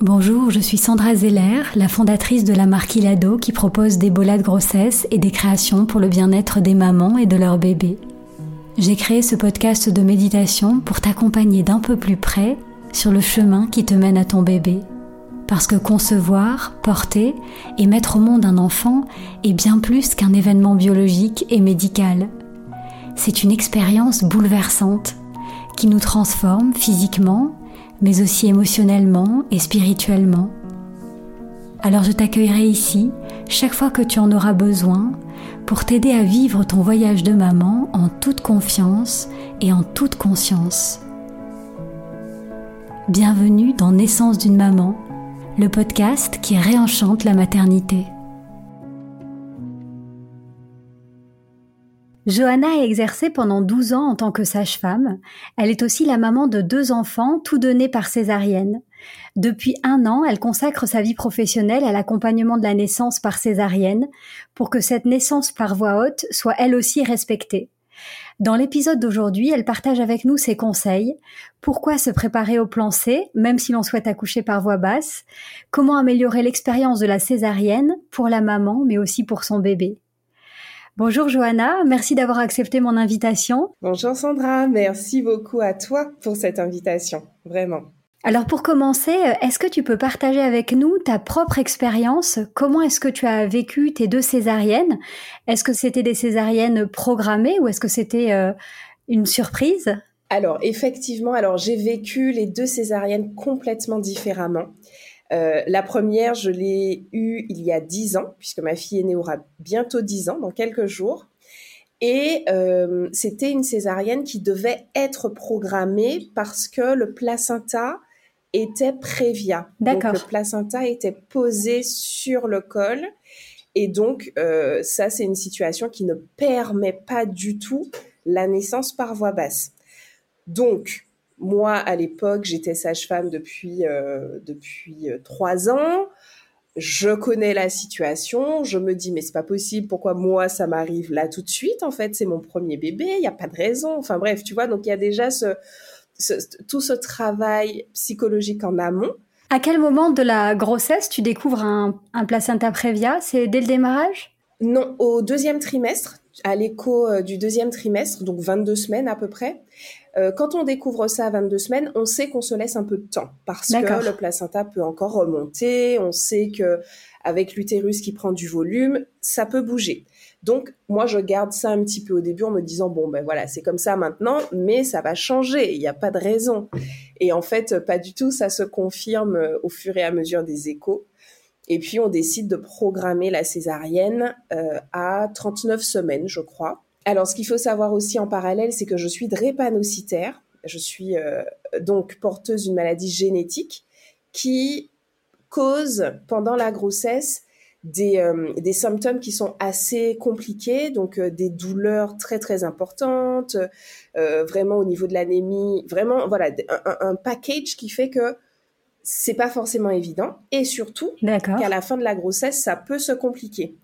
Bonjour, je suis Sandra Zeller, la fondatrice de la marque Ilado qui propose des bolas de grossesse et des créations pour le bien-être des mamans et de leurs bébés. J'ai créé ce podcast de méditation pour t'accompagner d'un peu plus près sur le chemin qui te mène à ton bébé. Parce que concevoir, porter et mettre au monde un enfant est bien plus qu'un événement biologique et médical c'est une expérience bouleversante qui nous transforme physiquement, mais aussi émotionnellement et spirituellement. Alors je t'accueillerai ici chaque fois que tu en auras besoin pour t'aider à vivre ton voyage de maman en toute confiance et en toute conscience. Bienvenue dans Naissance d'une maman, le podcast qui réenchante la maternité. Johanna a exercé pendant 12 ans en tant que sage-femme. Elle est aussi la maman de deux enfants, tous donnés par césarienne. Depuis un an, elle consacre sa vie professionnelle à l'accompagnement de la naissance par césarienne pour que cette naissance par voie haute soit elle aussi respectée. Dans l'épisode d'aujourd'hui, elle partage avec nous ses conseils. Pourquoi se préparer au plan C, même si l'on souhaite accoucher par voie basse? Comment améliorer l'expérience de la césarienne pour la maman, mais aussi pour son bébé? Bonjour Johanna, merci d'avoir accepté mon invitation. Bonjour Sandra, merci beaucoup à toi pour cette invitation, vraiment. Alors pour commencer, est-ce que tu peux partager avec nous ta propre expérience? Comment est-ce que tu as vécu tes deux césariennes? Est-ce que c'était des césariennes programmées ou est-ce que c'était euh, une surprise? Alors effectivement, alors j'ai vécu les deux césariennes complètement différemment. Euh, la première, je l'ai eue il y a dix ans, puisque ma fille aînée aura bientôt dix ans, dans quelques jours. Et euh, c'était une césarienne qui devait être programmée parce que le placenta était prévia. D'accord. le placenta était posé sur le col. Et donc, euh, ça, c'est une situation qui ne permet pas du tout la naissance par voie basse. Donc, moi, à l'époque, j'étais sage-femme depuis euh, depuis euh, trois ans. Je connais la situation. Je me dis mais c'est pas possible. Pourquoi moi ça m'arrive là tout de suite En fait, c'est mon premier bébé. Il y a pas de raison. Enfin bref, tu vois. Donc il y a déjà ce, tout ce travail psychologique en amont. À quel moment de la grossesse tu découvres un, un placenta prévia C'est dès le démarrage? Non, au deuxième trimestre, à l'écho euh, du deuxième trimestre, donc 22 semaines à peu près. Euh, quand on découvre ça à 22 semaines, on sait qu'on se laisse un peu de temps parce que le placenta peut encore remonter. On sait que avec l'utérus qui prend du volume, ça peut bouger. Donc moi je garde ça un petit peu au début en me disant bon ben voilà c'est comme ça maintenant, mais ça va changer. Il n'y a pas de raison. Et en fait pas du tout. Ça se confirme au fur et à mesure des échos. Et puis on décide de programmer la césarienne euh, à 39 semaines, je crois. Alors, ce qu'il faut savoir aussi en parallèle, c'est que je suis drépanocytaire. Je suis euh, donc porteuse d'une maladie génétique qui cause pendant la grossesse des, euh, des symptômes qui sont assez compliqués, donc euh, des douleurs très très importantes, vraiment au niveau de l'anémie, vraiment voilà un, un, package qui fait que c'est pas forcément évident et surtout qu'à la fin de la grossesse ça peut se compliquer.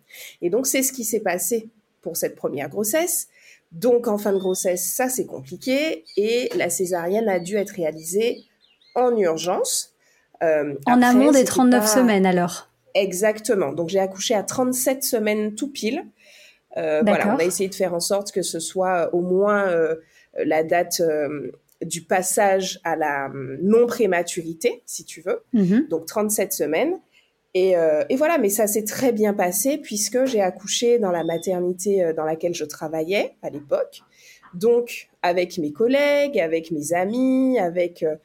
Et donc c'est ce qui s'est passé pour cette première grossesse. Donc en fin de grossesse, ça c'est compliqué et la césarienne a dû être réalisée en urgence. Euh, en amont des 39 semaines alors Exactement. Donc j'ai accouché à 37 semaines tout pile. Euh, voilà, on a essayé de faire en sorte que ce soit au moins euh, la date du passage à la non prématurité, si tu veux. Mm-hmm. Donc 37 semaines. Euh, et, voilà, mais ça s'est très bien passé puisque j'ai accouché dans la maternité euh, dans laquelle je travaillais à l'époque. Donc, avec mes collègues, avec mes amis, avec... Euh,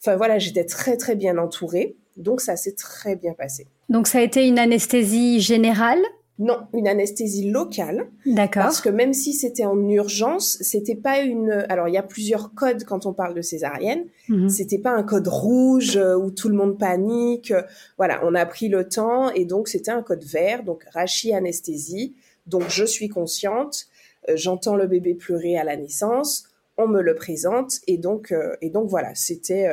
enfin voilà, j'étais très très bien entourée. Donc ça s'est très bien passé. Donc ça a été une anesthésie générale non, une anesthésie locale. D'accord. Parce que même si c'était en urgence, c'était pas une. Alors il y a plusieurs codes quand on parle de césarienne. Mhm. C'était pas un code rouge euh, où tout le monde panique. Voilà, on a pris le temps et donc c'était un code vert, donc rachi anesthésie. Donc je suis consciente, euh, j'entends le bébé pleurer à la naissance, on me le présente et donc euh, et donc voilà, c'était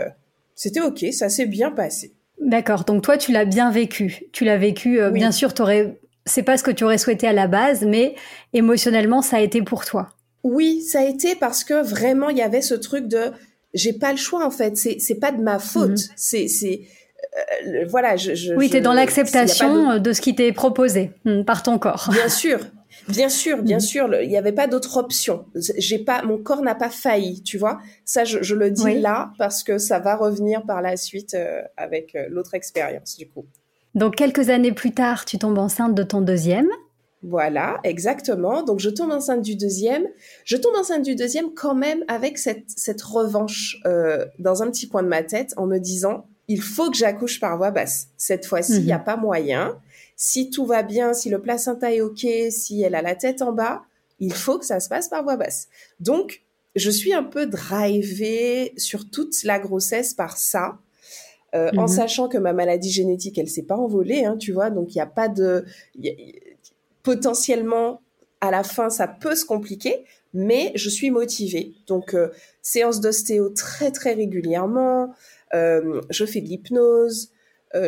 c'était ok, ça s'est bien passé. D'accord. Donc toi, tu l'as bien vécu. Tu l'as vécu. Bien sûr, tu aurais c'est pas ce que tu aurais souhaité à la base, mais émotionnellement, ça a été pour toi. Oui, ça a été parce que vraiment, il y avait ce truc de j'ai pas le choix en fait. C'est pas de ma faute. Mhm. C'est c'est euh, voilà. Je, je oui, t'es dans l'acceptation de... ce qui t'est proposé hmm, par ton corps. Bien sûr. Bien sûr, bien mhm. sûr, il n'y avait pas d'autre option. J'ai pas, mon corps n'a pas failli, tu vois. Ça, je, le dis là parce que ça va revenir par la suite euh, avec euh, l'autre expérience, du coup. Donc quelques années plus tard, tu tombes enceinte de ton deuxième. Voilà, exactement. Donc je tombe enceinte du deuxième. Je tombe enceinte du deuxième quand même avec cette, cette revanche euh, dans un petit coin de ma tête en me disant, il faut que j'accouche par voie basse. Cette fois-ci, il n'y a mhm. pas moyen. Si tout va bien, si le placenta est OK, si elle a la tête en bas, il faut que ça se passe par voie basse. Donc, je suis un peu drivée sur toute la grossesse par ça. Euh, en mhm. sachant que ma maladie génétique, elle s'est pas envolée, hein, tu vois, donc il n'y a pas de... potentiellement, à la fin, ça peut se compliquer, mais je suis motivée. Donc, euh, séance d'ostéo très, très régulièrement, euh, je fais de l'hypnose,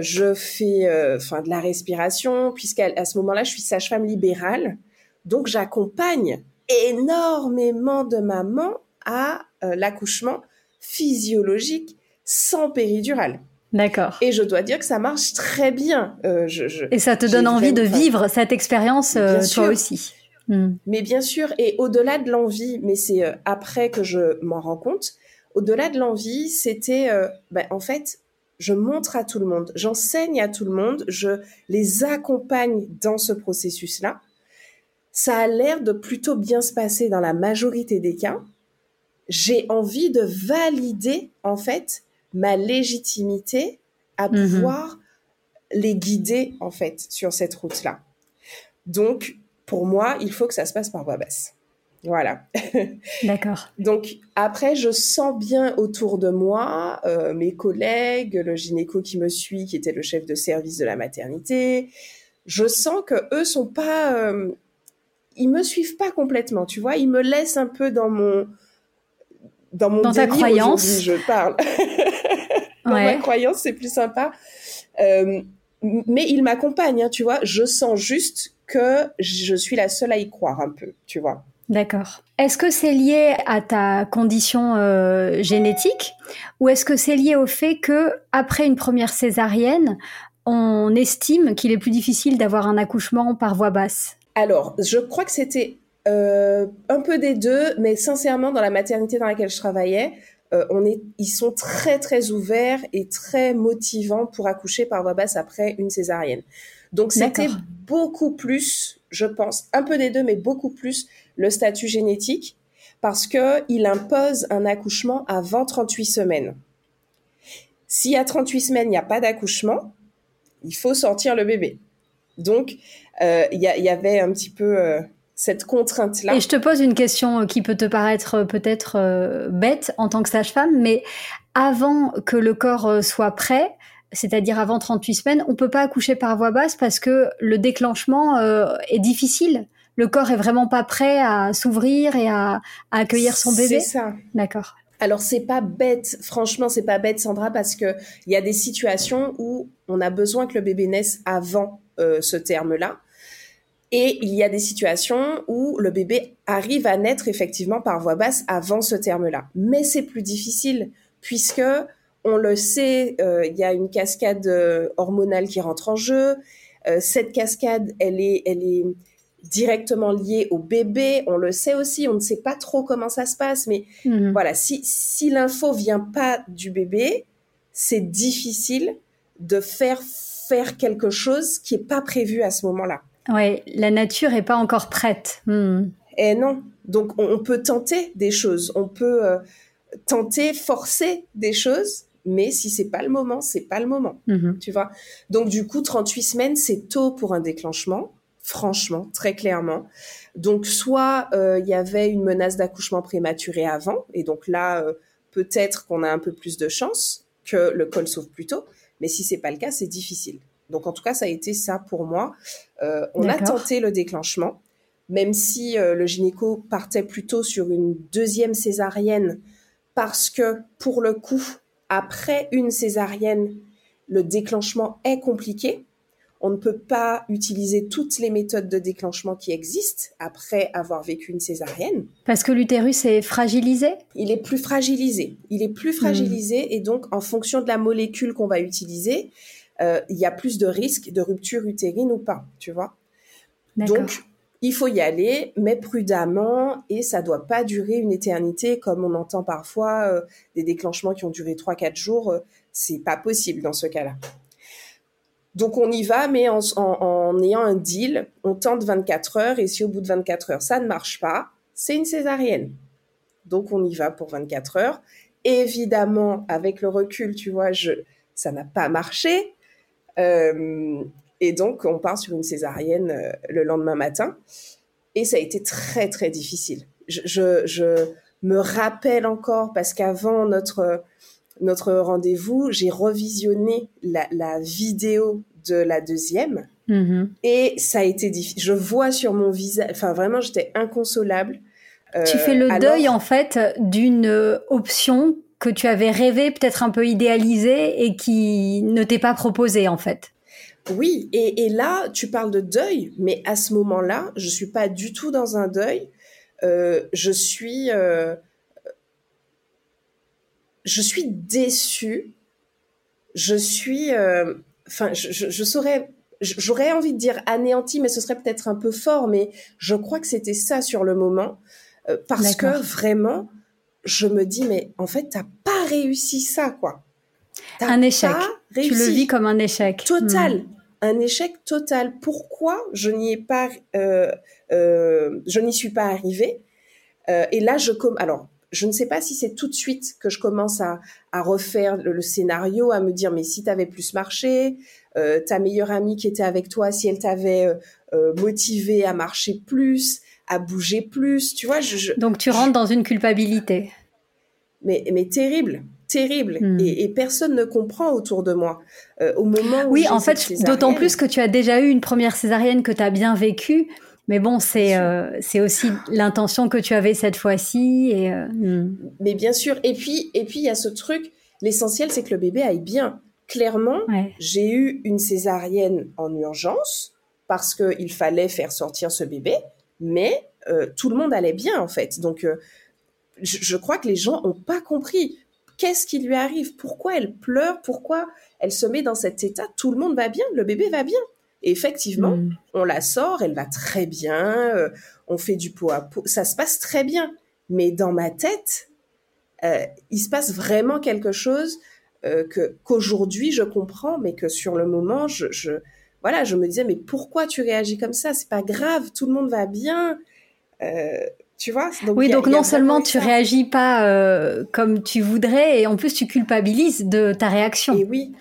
je fais enfin de la respiration, puisqu'à ce moment-là, je suis sage-femme libérale, donc j'accompagne énormément de mamans à l'accouchement physiologique sans péridurale. D'accord. Et je dois dire que ça marche très bien. Euh, je, et ça te donne envie de vivre cette expérience euh, toi aussi. Hmm. Mais bien sûr, et au-delà de l'envie, mais c'est euh, après que je m'en rends compte, au-delà de l'envie, c'était, ben, en fait, je montre à tout le monde, j'enseigne à tout le monde, je les accompagne dans ce processus-là. Ça a l'air de plutôt bien se passer dans la majorité des cas. J'ai envie de valider, en fait, ma légitimité à mhm. pouvoir les guider en fait sur cette route-là. Donc, pour moi, il faut que ça se passe par voie basse. Voilà. D'accord. Donc après, je sens bien autour de moi euh, mes collègues, le gynéco qui me suit, qui était le chef de service de la maternité. Je sens que eux sont pas, euh, ils me suivent pas complètement. Tu vois, ils me laissent un peu dans mon dans mon dans ta croyance. Je parle. dans ma croyance, c'est plus sympa. Euh, mais il m'accompagne, hein, tu vois. Je sens juste que je suis la seule à y croire un peu, tu vois. D'accord. Est-ce que c'est lié à ta condition euh, génétique ou est-ce que c'est lié au fait que après une première césarienne, on estime qu'il est plus difficile d'avoir un accouchement par voie basse? Alors, je crois que c'était euh, un peu des deux, mais sincèrement, dans la maternité dans laquelle je travaillais, euh, on est, ils sont très très ouverts et très motivants pour accoucher par voie basse après une césarienne. Donc c'était beaucoup plus, je pense, un peu des deux, mais beaucoup plus le statut génétique parce que il impose un accouchement avant 38 semaines. Si à 38 semaines il n'y a pas d'accouchement, il faut sortir le bébé. Donc euh, il y, y, avait un petit peu cette contrainte-là. Et je te pose une question euh, qui peut te paraître euh, peut-être euh, bête en tant que sage-femme, mais avant que le corps soit prêt, c'est-à-dire avant 38 semaines, on peut pas accoucher par voie basse parce que le déclenchement est difficile. Le corps est vraiment pas prêt à s'ouvrir et à, accueillir son bébé. C'est ça. D'accord. Alors c'est pas bête, franchement c'est pas bête Sandra parce que il y a des situations où on a besoin que le bébé naisse avant ce terme-là. Et il y a des situations où le bébé arrive à naître effectivement par voie basse avant ce terme-là. Mais c'est plus difficile puisque on le sait, euh, il y a une cascade euh, hormonale qui rentre en jeu. Euh, cette cascade, elle est, elle est directement liée au bébé. On le sait aussi, on ne sait pas trop comment ça se passe, mais mhm. voilà, si, si l'info vient pas du bébé, c'est difficile de faire faire quelque chose qui est pas prévu à ce moment-là. Oui, la nature est pas encore prête. Hmm. Et non. Donc on, peut tenter des choses, on peut euh, tenter, forcer des choses mais si c'est pas le moment, c'est pas le moment. Mhm. Tu vois? Donc du coup, 38 semaines, c'est tôt pour un déclenchement, franchement, très clairement. Donc soit euh, il y avait une menace d'accouchement prématuré avant, et donc là, euh, peut-être qu'on a un peu plus de chance que le col sauve plus tôt, mais si c'est pas le cas, c'est difficile. Donc en tout cas, ça a été ça pour moi. Euh, on a tenté le déclenchement, même si le gynéco partait plutôt sur une deuxième césarienne, parce que pour le coup, après une césarienne, le déclenchement est compliqué. On ne peut pas utiliser toutes les méthodes de déclenchement qui existent après avoir vécu une césarienne. Parce que l'utérus est fragilisé? Il est plus fragilisé. Il est plus fragilisé hmm. et donc en fonction de la molécule qu'on va utiliser, euh, il y a plus de risques de rupture utérine ou pas, tu vois. Donc il faut y aller, mais prudemment, et ça doit pas durer une éternité, comme on entend parfois euh, des déclenchements qui ont duré 3-4 jours. Euh, c'est pas possible dans ce cas-là. Donc on y va, mais en, ayant un deal, on tente 24 heures, et si au bout de 24 heures ça ne marche pas, c'est une césarienne. Donc on y va pour 24 heures. Évidemment, avec le recul, tu vois, je, ça n'a pas marché. Euh, et donc, on part sur une césarienne euh, le lendemain matin. Et ça a été très, très difficile. Je, me rappelle encore, parce qu'avant notre, notre rendez-vous, j'ai revisionné la, vidéo de la deuxième. Mm-hmm. Et ça a été difficile. Je vois sur mon visage, enfin vraiment, j'étais inconsolable. tu fais le euh, deuil, en fait, d'une option que tu avais rêvé, peut-être un peu idéalisée et qui ne t'est pas proposée, en fait. Oui, et, là, tu parles de deuil, mais à ce moment-là, je suis pas du tout dans un deuil. Euh, je suis, euh, je suis déçue. Je suis, euh, enfin, je, saurais, j'aurais envie de dire anéanti, mais ce serait peut-être un peu fort, mais je crois que c'était ça sur le moment, parce que vraiment, je me dis, mais en fait, t'as pas réussi ça, quoi. Un échec. Tu le vis comme un échec. Total. Hmm. Un échec total. Pourquoi je n'y ai pas, euh, euh, je n'y suis pas arrivée euh, Et là, je comme alors. Je ne sais pas si c'est tout de suite que je commence à, à refaire le, scénario, à me dire mais si tu avais plus marché, ta meilleure amie qui était avec toi, si elle t'avait motivé à marcher plus, à bouger plus, tu vois. Je, Donc tu rentres dans une culpabilité. Mais, mais terrible, terrible hmm. et, personne ne comprend autour de moi. Euh, au moment où oui, en fait, d'autant plus que tu as déjà eu une première césarienne que tu as bien vécue. Mais bon, c'est euh, aussi l'intention que tu avais cette fois-ci. Et euh, hmm. Mais bien sûr. Et puis et puis il y a ce truc. L'essentiel, c'est que le bébé aille bien. Clairement, j'ai eu une césarienne en urgence parce qu'il fallait faire sortir ce bébé, mais tout le monde allait bien en fait. Donc je, je, crois que les gens n'ont pas compris. Qu'est-ce qui lui arrive Pourquoi elle pleure Pourquoi elle se met dans cet état Tout le monde va bien, le bébé va bien. Et effectivement, mm. on la sort, elle va très bien, euh, on fait du pot à pot, ça se passe très bien. Mais dans ma tête, euh, il se passe vraiment quelque chose euh, que qu'aujourd'hui je comprends, mais que sur le moment, je, je, voilà, je me disais mais pourquoi tu réagis comme ça? C'est pas grave, tout le monde va bien. Tu vois? Oui, donc non seulement tu réagis pas euh, comme tu voudrais, et en plus tu culpabilises de ta réaction. Et oui,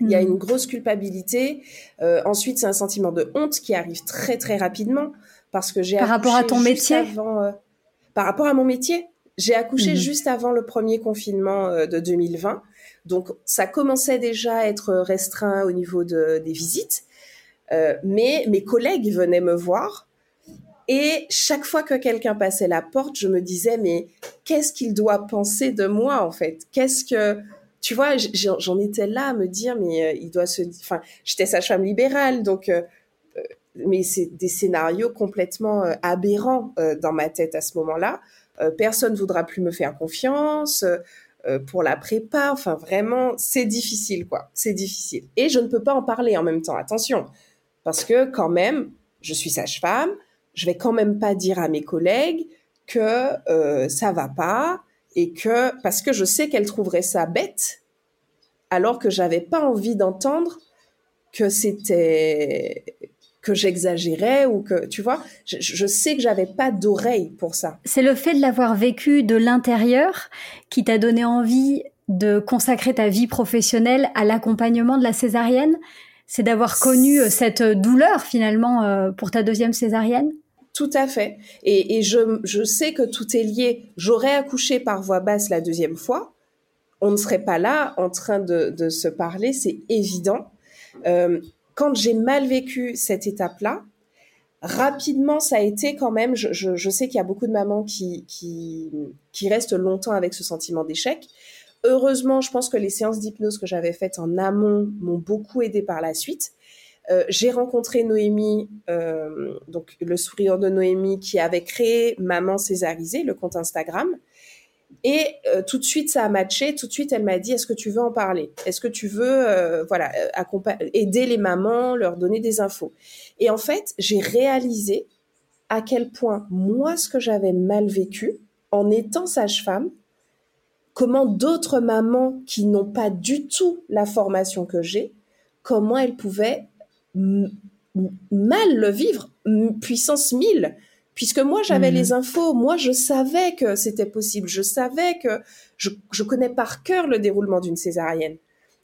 il y a hmm. une grosse culpabilité. Euh, ensuite, c'est un sentiment de honte qui arrive très très rapidement parce que j'ai par rapport à ton métier? Euh, par rapport à mon métier, j'ai accouché hmm. juste avant le premier confinement de 2020, donc ça commençait déjà à être restreint au niveau de, des visites. mais mes collègues venaient me voir et chaque fois que quelqu'un passait la porte, je me disais, mais qu'est-ce qu'il doit penser de moi, en fait? Qu'est-ce que... Tu vois, j'en étais là à me dire, mais euh, il doit se... Enfin, j'étais sage-femme libérale, donc... Euh, euh, mais c'est des scénarios complètement aberrants dans ma tête à ce moment-là. personne voudra plus me faire confiance pour la prépa. Enfin, vraiment, c'est difficile, quoi. C'est difficile. Et je ne peux pas en parler en même temps. Attention, parce que quand même, je suis sage-femme je vais quand même pas dire à mes collègues que euh, ça va pas et que parce que je sais qu'elles trouveraient ça bête alors que j'avais pas envie d'entendre que c'était que j'exagérais ou que tu vois je, je sais que j'avais pas d'oreille pour ça c'est le fait de l'avoir vécu de l'intérieur qui t'a donné envie de consacrer ta vie professionnelle à l'accompagnement de la césarienne? C'est d'avoir connu euh, cette douleur finalement euh, pour ta deuxième césarienne? Tout à fait. Et, je, sais que tout est lié. J'aurais accouché par voie basse la deuxième fois. On ne serait pas là en train de, se parler, c'est évident. Euh, quand j'ai mal vécu cette étape-là, rapidement, ça a été quand même, je, sais qu'il y a beaucoup de mamans qui, restent longtemps avec ce sentiment d'échec. Heureusement, je pense que les séances d'hypnose que j'avais faites en amont m'ont beaucoup aidé par la suite. Euh, j'ai rencontré Noémie, euh, donc le sourire de Noémie, qui avait créé Maman Césarisée, le compte Instagram. Et euh, tout de suite, ça a matché. Tout de suite, elle m'a dit Est-ce que tu veux en parler? Est-ce que tu veux, voilà, aider les mamans, leur donner des infos? Et en fait, j'ai réalisé à quel point moi, ce que j'avais mal vécu en étant sage-femme, comment d'autres mamans qui n'ont pas du tout la formation que j'ai, comment elles pouvaient mal le vivre, puissance 1000. Puisque moi, j'avais mhm. les infos, moi, je savais que c'était possible, je savais que je, connais par cœur le déroulement d'une césarienne,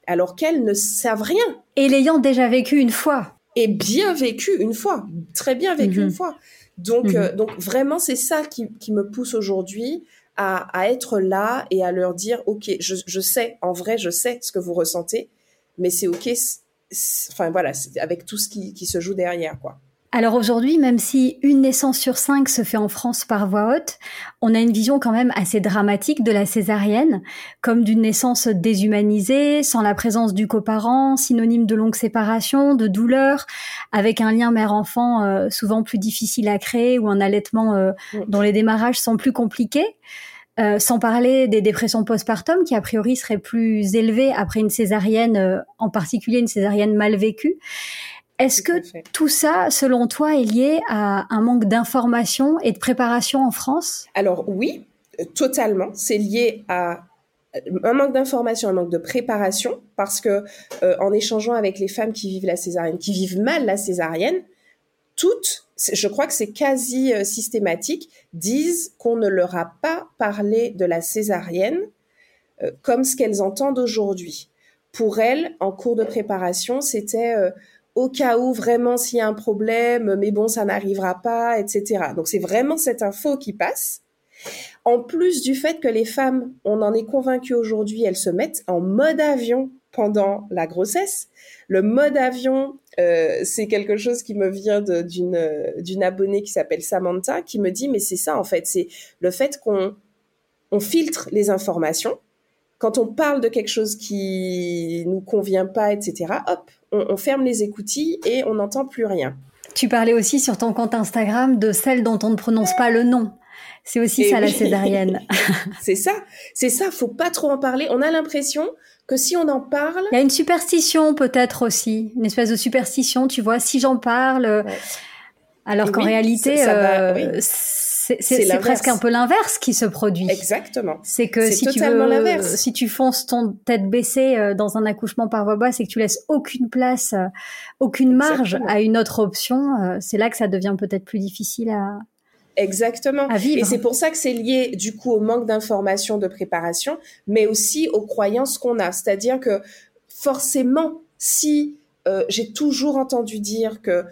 alors qu'elles ne savent rien. Et l'ayant déjà vécu une fois. Et bien vécu une fois, très bien vécu mhm. une fois. Donc, euh, donc vraiment, c'est ça qui, me pousse aujourd'hui à, être là et à leur dire, OK, je, je sais, en vrai, je sais ce que vous ressentez, mais c'est OK, enfin voilà, avec tout ce qui, qui, se joue derrière, quoi. Alors aujourd'hui, même si une naissance sur cinq se fait en France par voie haute, on a une vision quand même assez dramatique de la césarienne, comme d'une naissance déshumanisée, sans la présence du coparent, synonyme de longue séparation, de douleur, avec un lien mère-enfant euh, souvent plus difficile à créer ou un allaitement euh, dont les démarrages sont plus compliqués. Euh, sans parler des dépressions postpartum qui a priori seraient plus élevées après une césarienne, euh, en particulier une césarienne mal vécue. Est-ce que tout ça, selon toi, est lié à un manque d'information et de préparation en France? Alors oui, totalement. C'est lié à un manque d'information, un manque de préparation, parce que euh, en échangeant avec les femmes qui vivent la césarienne, qui vivent mal la césarienne, toutes, je crois que c'est quasi euh, systématique, disent qu'on ne leur a pas parlé de la césarienne euh, comme ce qu'elles entendent aujourd'hui. Pour elles, en cours de préparation, c'était au cas où vraiment s'il y a un problème, mais bon, ça n'arrivera pas, etc. Donc c'est vraiment cette info qui passe. En plus du fait que les femmes, on en est convaincu aujourd'hui, elles se mettent en mode avion pendant la grossesse. Le mode avion, euh, c'est quelque chose qui me vient d'une d'une abonnée qui s'appelle Samantha, qui me dit mais c'est ça en fait, c'est le fait qu'on on filtre les informations. Quand on parle de quelque chose qui nous convient pas, etc. Hop, on, on ferme les écoutilles et on n'entend plus rien. Tu parlais aussi sur ton compte Instagram de celle dont on ne prononce pas le nom. C'est aussi ça la césarienne. c'est ça, c'est ça. Faut pas trop en parler. On a l'impression que si on en parle, il y a une superstition peut-être aussi, une espèce de superstition. Tu vois, si j'en parle, euh, alors qu'en réalité, euh, c'est presque un peu l'inverse qui se produit. Exactement. C'est que si tu veux, si tu fonces ton tête baissée euh, dans un accouchement par voie basse et que tu laisses aucune place, aucune marge à une autre option, c'est là que ça devient peut-être plus difficile à, Exactement. Et c'est pour ça que c'est lié du coup au manque d'information, de préparation, mais aussi aux croyances qu'on a. C'est-à-dire que forcément, si euh, j'ai toujours entendu dire que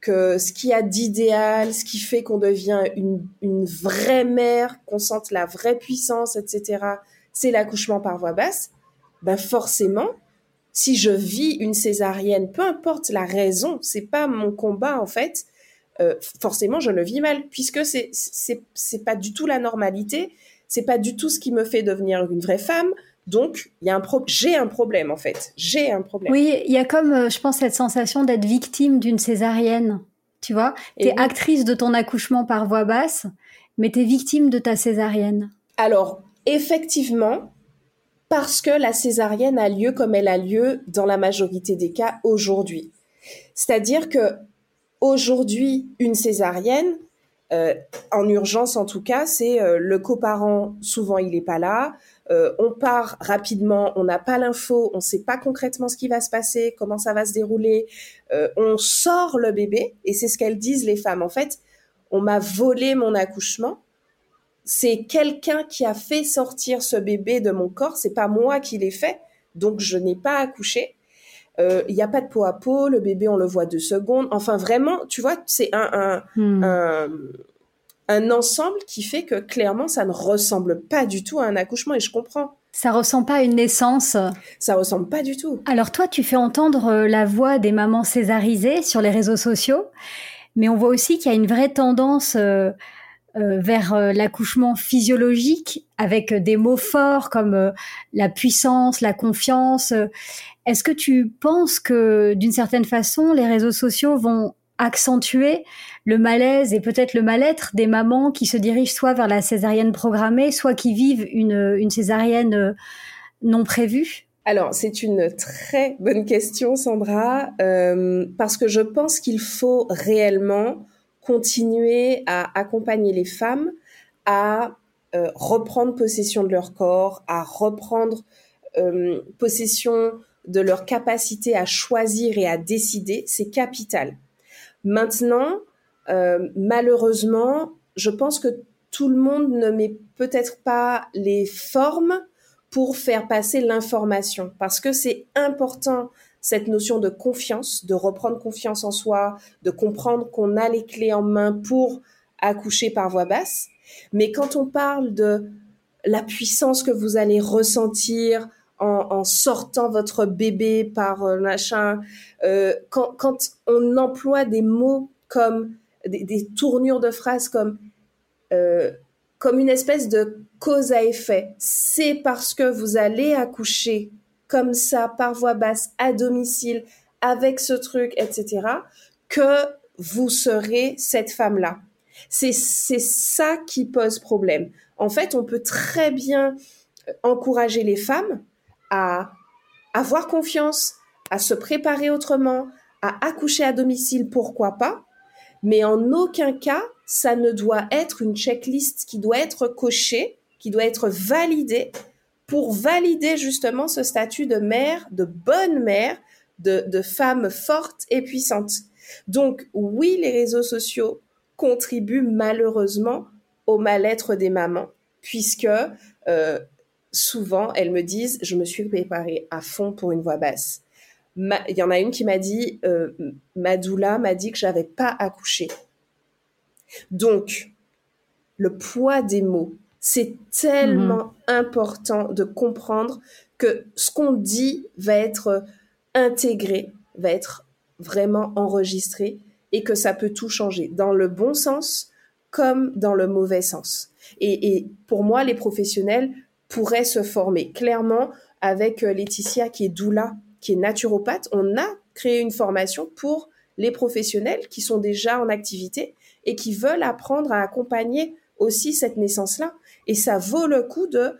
que ce qui a d'idéal, ce qui fait qu'on devient une, une vraie mère, qu'on sente la vraie puissance, etc., c'est l'accouchement par voie basse, ben forcément, si je vis une césarienne, peu importe la raison, c'est pas mon combat en fait, euh, forcément je le vis mal puisque c'est c'est pas du tout la normalité, c'est pas du tout ce qui me fait devenir une vraie femme. Donc, il y a un pro j'ai un problème en fait. J'ai un problème. Oui, il y a comme euh, je pense cette sensation d'être victime d'une césarienne. Tu vois, tu es actrice de ton accouchement par voix basse, mais tu es victime de ta césarienne. Alors, effectivement, parce que la césarienne a lieu comme elle a lieu dans la majorité des cas aujourd'hui. C'est-à-dire que Aujourd'hui, une césarienne, euh, en urgence en tout cas, c'est euh, le coparent, souvent il n'est pas là, euh, on part rapidement, on n'a pas l'info, on ne sait pas concrètement ce qui va se passer, comment ça va se dérouler, on sort le bébé, et c'est ce qu'elles disent les femmes. En fait, on m'a volé mon accouchement, c'est quelqu'un qui a fait sortir ce bébé de mon corps, c'est pas moi qui l'ai fait, donc je n'ai pas accouché. Euh, il n'y a pas de peau à peau, le bébé on le voit deux secondes. Enfin vraiment, tu vois, c'est un, hmm. un, un, ensemble qui fait que clairement ça ne ressemble pas du tout à un accouchement et je comprends. Ça ressemble pas à une naissance? Ça ressemble pas du tout. Alors toi, tu fais entendre euh, la voix des mamans césarisées sur les réseaux sociaux, mais on voit aussi qu'il y a une vraie tendance euh, euh, vers euh, l'accouchement physiologique avec des mots forts comme la puissance, la confiance. Est-ce que tu penses que d'une certaine façon, les réseaux sociaux vont accentuer le malaise et peut-être le mal-être des mamans qui se dirigent soit vers la césarienne programmée, soit qui vivent une, césarienne non prévue alors, c'est une très bonne question, Sandra, euh, parce que je pense qu'il faut réellement continuer à accompagner les femmes à euh, reprendre possession de leur corps, à reprendre euh, possession de leur capacité à choisir et à décider, c'est capital. Maintenant, euh, malheureusement, je pense que tout le monde ne met peut-être pas les formes pour faire passer l'information, parce que c'est important cette notion de confiance, de reprendre confiance en soi, de comprendre qu'on a les clés en main pour accoucher par voie basse. Mais quand on parle de la puissance que vous allez ressentir en, sortant votre bébé par euh, machin, euh, quand, on emploie des mots comme des, tournures de phrases comme euh, comme une espèce de cause à effet, c'est parce que vous allez accoucher comme ça, par voie basse, à domicile, avec ce truc, etc., que vous serez cette femme-là. C'est, c'est ça qui pose problème. En fait, on peut très bien encourager les femmes à avoir confiance, à se préparer autrement, à accoucher à domicile, pourquoi pas, mais en aucun cas, ça ne doit être une checklist qui doit être cochée, qui doit être validée pour valider justement ce statut de mère, de bonne mère, de, femme forte et puissante. Donc oui, les réseaux sociaux contribuent malheureusement au mal-être des mamans, puisque euh, souvent elles me disent je me suis préparée à fond pour une voix basse. Il y en a une qui m'a dit euh, ma doula m'a dit que j'avais pas accouché. Donc le poids des mots, c'est tellement mhm. important de comprendre que ce qu'on dit va être intégré, va être vraiment enregistré et que ça peut tout changer dans le bon sens comme dans le mauvais sens. Et, pour moi, les professionnels pourraient se former clairement avec euh, Laetitia qui est doula, qui est naturopathe. On a créé une formation pour les professionnels qui sont déjà en activité et qui veulent apprendre à accompagner aussi cette naissance-là. Et ça vaut le coup de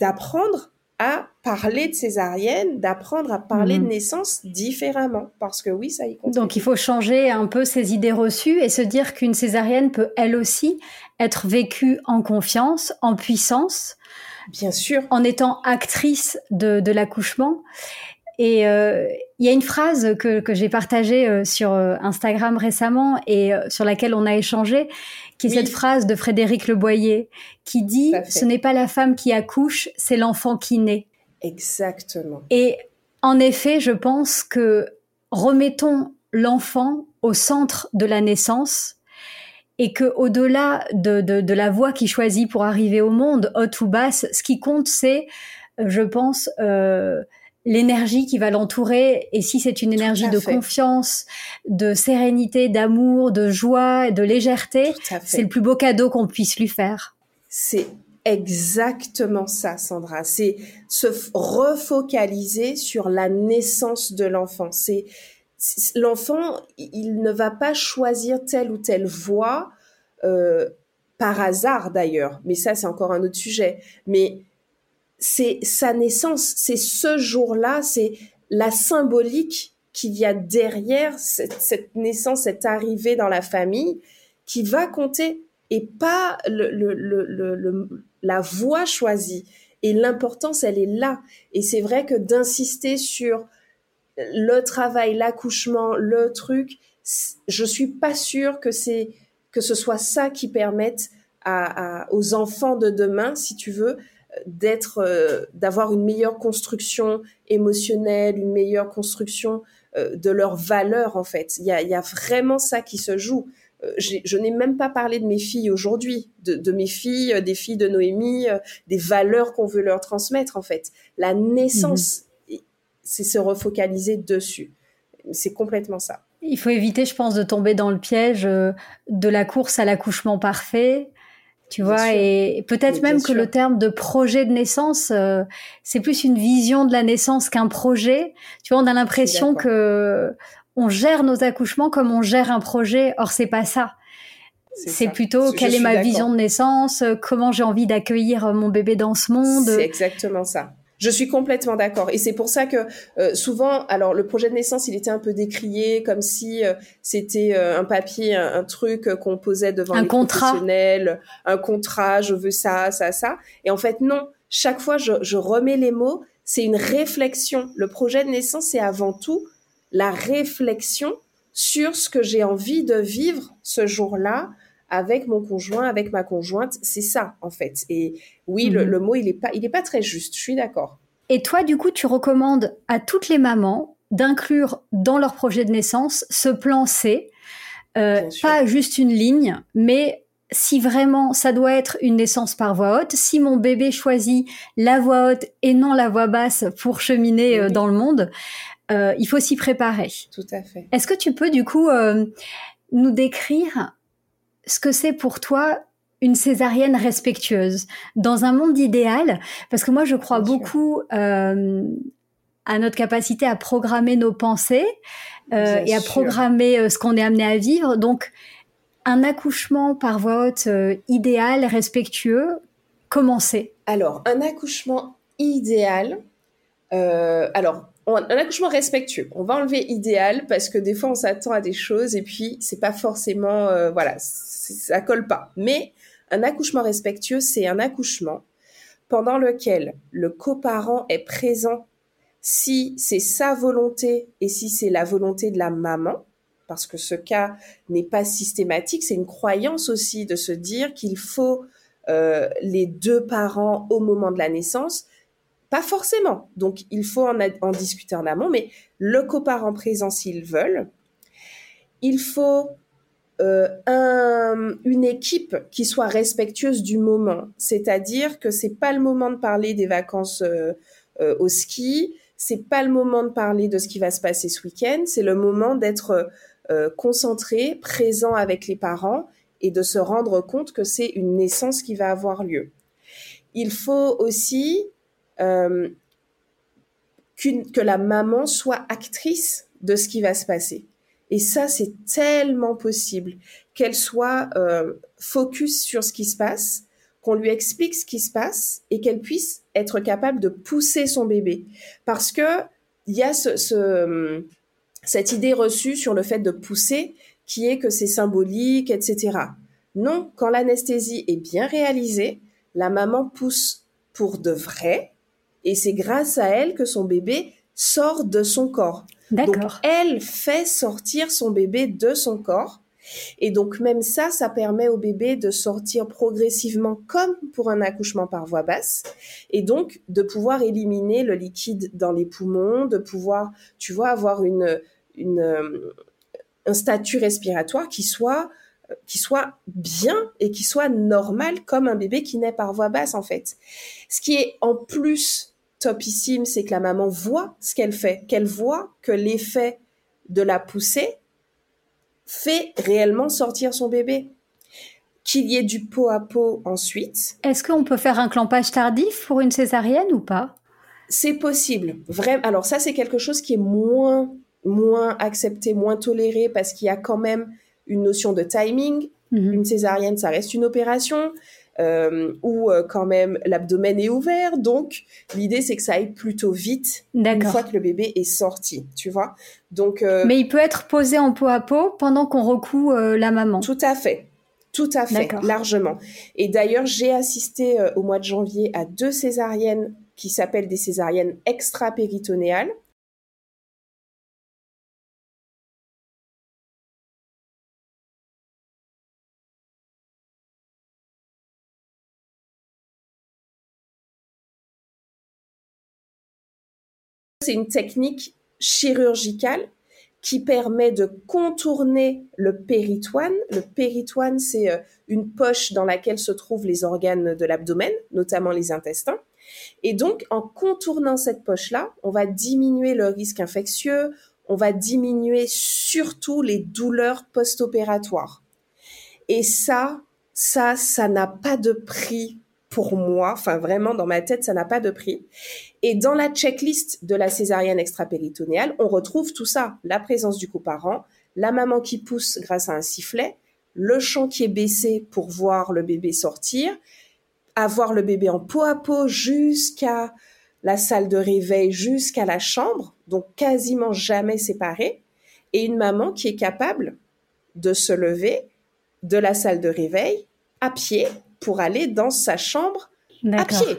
d'apprendre à parler de césarienne, d'apprendre à parler de mhm. naissance différemment, parce que oui, ça y compte. Donc il faut changer un peu ses idées reçues et se dire qu'une césarienne peut elle aussi être vécue en confiance, en puissance. Bien sûr. En étant actrice de, de l'accouchement. Et euh, il y a une phrase que, que j'ai partagée euh, sur euh, Instagram récemment et sur laquelle on a échangé, qui est cette phrase de Frédéric Leboyer, qui dit ⁇ Ce n'est pas la femme qui accouche, c'est l'enfant qui naît ⁇ Exactement. Et en effet, je pense que remettons l'enfant au centre de la naissance et que au-delà de, de, de, la voie qu'il choisit pour arriver au monde, haute ou basse, ce qui compte, c'est, je pense, euh, l'énergie qui va l'entourer et si c'est une énergie de confiance, de sérénité, d'amour, de joie, de légèreté, c'est le plus beau cadeau qu'on puisse lui faire. C'est exactement ça, Sandra. C'est se refocaliser sur la naissance de l'enfant. C'est l'enfant, il ne va pas choisir telle ou telle voie euh, par hasard d'ailleurs. Mais ça, c'est encore un autre sujet. Mais c'est sa naissance, c'est ce jour-là, c'est la symbolique qu'il y a derrière cette, naissance, cette arrivée dans la famille qui va compter et pas la voie choisie. Et l'importance, elle est là. Et c'est vrai que d'insister sur le travail, l'accouchement, le truc, je suis pas sûre que c'est que ce soit ça qui permette aux enfants de demain, si tu veux, d'être, euh, d'avoir une meilleure construction émotionnelle, une meilleure construction euh, de leurs valeurs en fait. Il y a, vraiment ça qui se joue. Euh, je n'ai même pas parlé de mes filles aujourd'hui, de, mes filles, des filles de Noémie, des valeurs qu'on veut leur transmettre en fait. La naissance, mhm. C'est se refocaliser dessus. C'est complètement ça. Il faut éviter, je pense, de tomber dans le piège de la course à l'accouchement parfait tu vois, et peut-être même que le terme de projet de naissance, euh, c'est plus une vision de la naissance qu'un projet. Tu vois, on a l'impression que on gère nos accouchements comme on gère un projet. Or, c'est pas ça. C'est plutôt quelle est ma vision de naissance, euh, comment j'ai envie d'accueillir mon bébé dans ce monde. C'est exactement ça. Je suis complètement d'accord. Et c'est pour ça que euh, souvent, alors le projet de naissance, il était un peu décrié comme si euh, c'était euh, un papier, un, truc qu'on posait devant un les contrat. professionnels, un contrat, je veux ça, ça, ça. Et en fait, non. Chaque fois, je, je remets les mots. C'est une réflexion. Le projet de naissance, c'est avant tout la réflexion sur ce que j'ai envie de vivre ce jour-là, avec mon conjoint, avec ma conjointe, c'est ça en fait. Et oui, le, mhm. mot il est pas, il est pas très juste. Je suis d'accord. Et toi, du coup, tu recommandes à toutes les mamans d'inclure dans leur projet de naissance ce plan C, euh, pas juste une ligne, mais si vraiment ça doit être une naissance par voix haute, si mon bébé choisit la voix haute et non la voix basse pour cheminer euh, dans le monde, euh, il faut s'y préparer. Tout à fait. Est-ce que tu peux du coup nous décrire ce que c'est pour toi une césarienne respectueuse dans un monde idéal? Parce que moi je crois beaucoup euh, à notre capacité à programmer nos pensées euh, et à programmer euh, ce qu'on est amené à vivre. Donc un accouchement par voie haute idéal respectueux comment c'est? Alors un accouchement idéal alors un accouchement respectueux. On va enlever idéal parce que des fois on s'attend à des choses et puis c'est pas forcément euh, voilà, ça colle pas. Mais un accouchement respectueux, c'est un accouchement pendant lequel le coparent est présent si c'est sa volonté et si c'est la volonté de la maman, parce que ce cas n'est pas systématique, c'est une croyance aussi de se dire qu'il faut euh, les deux parents au moment de la naissance. Pas forcément. Donc, il faut en, discuter en amont, mais le coparent présent s'ils veulent. Il faut euh, une équipe qui soit respectueuse du moment. C'est-à-dire que c'est pas le moment de parler des vacances euh, euh, au ski, c'est pas le moment de parler de ce qui va se passer ce week-end, c'est le moment d'être concentré, présent avec les parents et de se rendre compte que c'est une naissance qui va avoir lieu. Il faut aussi euh, que la maman soit actrice de ce qui va se passer. Et ça, c'est tellement possible qu'elle soit euh, focus sur ce qui se passe, qu'on lui explique ce qui se passe et qu'elle puisse être capable de pousser son bébé. Parce que il y a ce, cette idée reçue sur le fait de pousser qui est que c'est symbolique, etc. Non, quand l'anesthésie est bien réalisée, la maman pousse pour de vrai et c'est grâce à elle que son bébé sort de son corps. Donc elle fait sortir son bébé de son corps. Et donc même ça, ça permet au bébé de sortir progressivement comme pour un accouchement par voie basse. Et donc de pouvoir éliminer le liquide dans les poumons, de pouvoir, tu vois, avoir une, une, euh, un statut respiratoire qui soit qui soit bien et qui soit normal comme un bébé qui naît par voie basse en fait. Ce qui est en plus topissime, c'est que la maman voit ce qu'elle fait, qu'elle voit que l'effet de la poussée fait réellement sortir son bébé. Qu'il y ait du pot à pot ensuite. Est-ce qu'on peut faire un clampage tardif pour une césarienne ou pas? C'est possible. Vraiment. Alors ça, c'est quelque chose qui est moins, moins accepté, moins toléré parce qu'il y a quand même une notion de timing. Mhm. Une césarienne, ça reste une opération euh, où euh, quand même l'abdomen est ouvert. Donc l'idée c'est que ça aille plutôt vite une fois que le bébé est sorti, tu vois. Donc euh, mais il peut être posé en peau à peau pendant qu'on recoue euh, la maman. Tout à fait. Tout à fait, largement. Et d'ailleurs, j'ai assisté au mois de janvier à deux césariennes qui s'appellent des césariennes extra-péritonéales. C'est une technique chirurgicale qui permet de contourner le péritoine. Le péritoine, c'est euh, une poche dans laquelle se trouvent les organes de l'abdomen, notamment les intestins. Et donc, en contournant cette poche-là, on va diminuer le risque infectieux, on va diminuer surtout les douleurs post-opératoires. Et ça, ça, ça n'a pas de prix pour moi. Enfin, vraiment, dans ma tête, ça n'a pas de prix. Et dans la checklist de la césarienne extrapéritonéale, on retrouve tout ça. La présence du coparent, la maman qui pousse grâce à un sifflet, le champ qui est baissé pour voir le bébé sortir, avoir le bébé en peau à peau jusqu'à la salle de réveil, jusqu'à la chambre, donc quasiment jamais séparés, et une maman qui est capable de se lever de la salle de réveil à pied pour aller dans sa chambre à pied.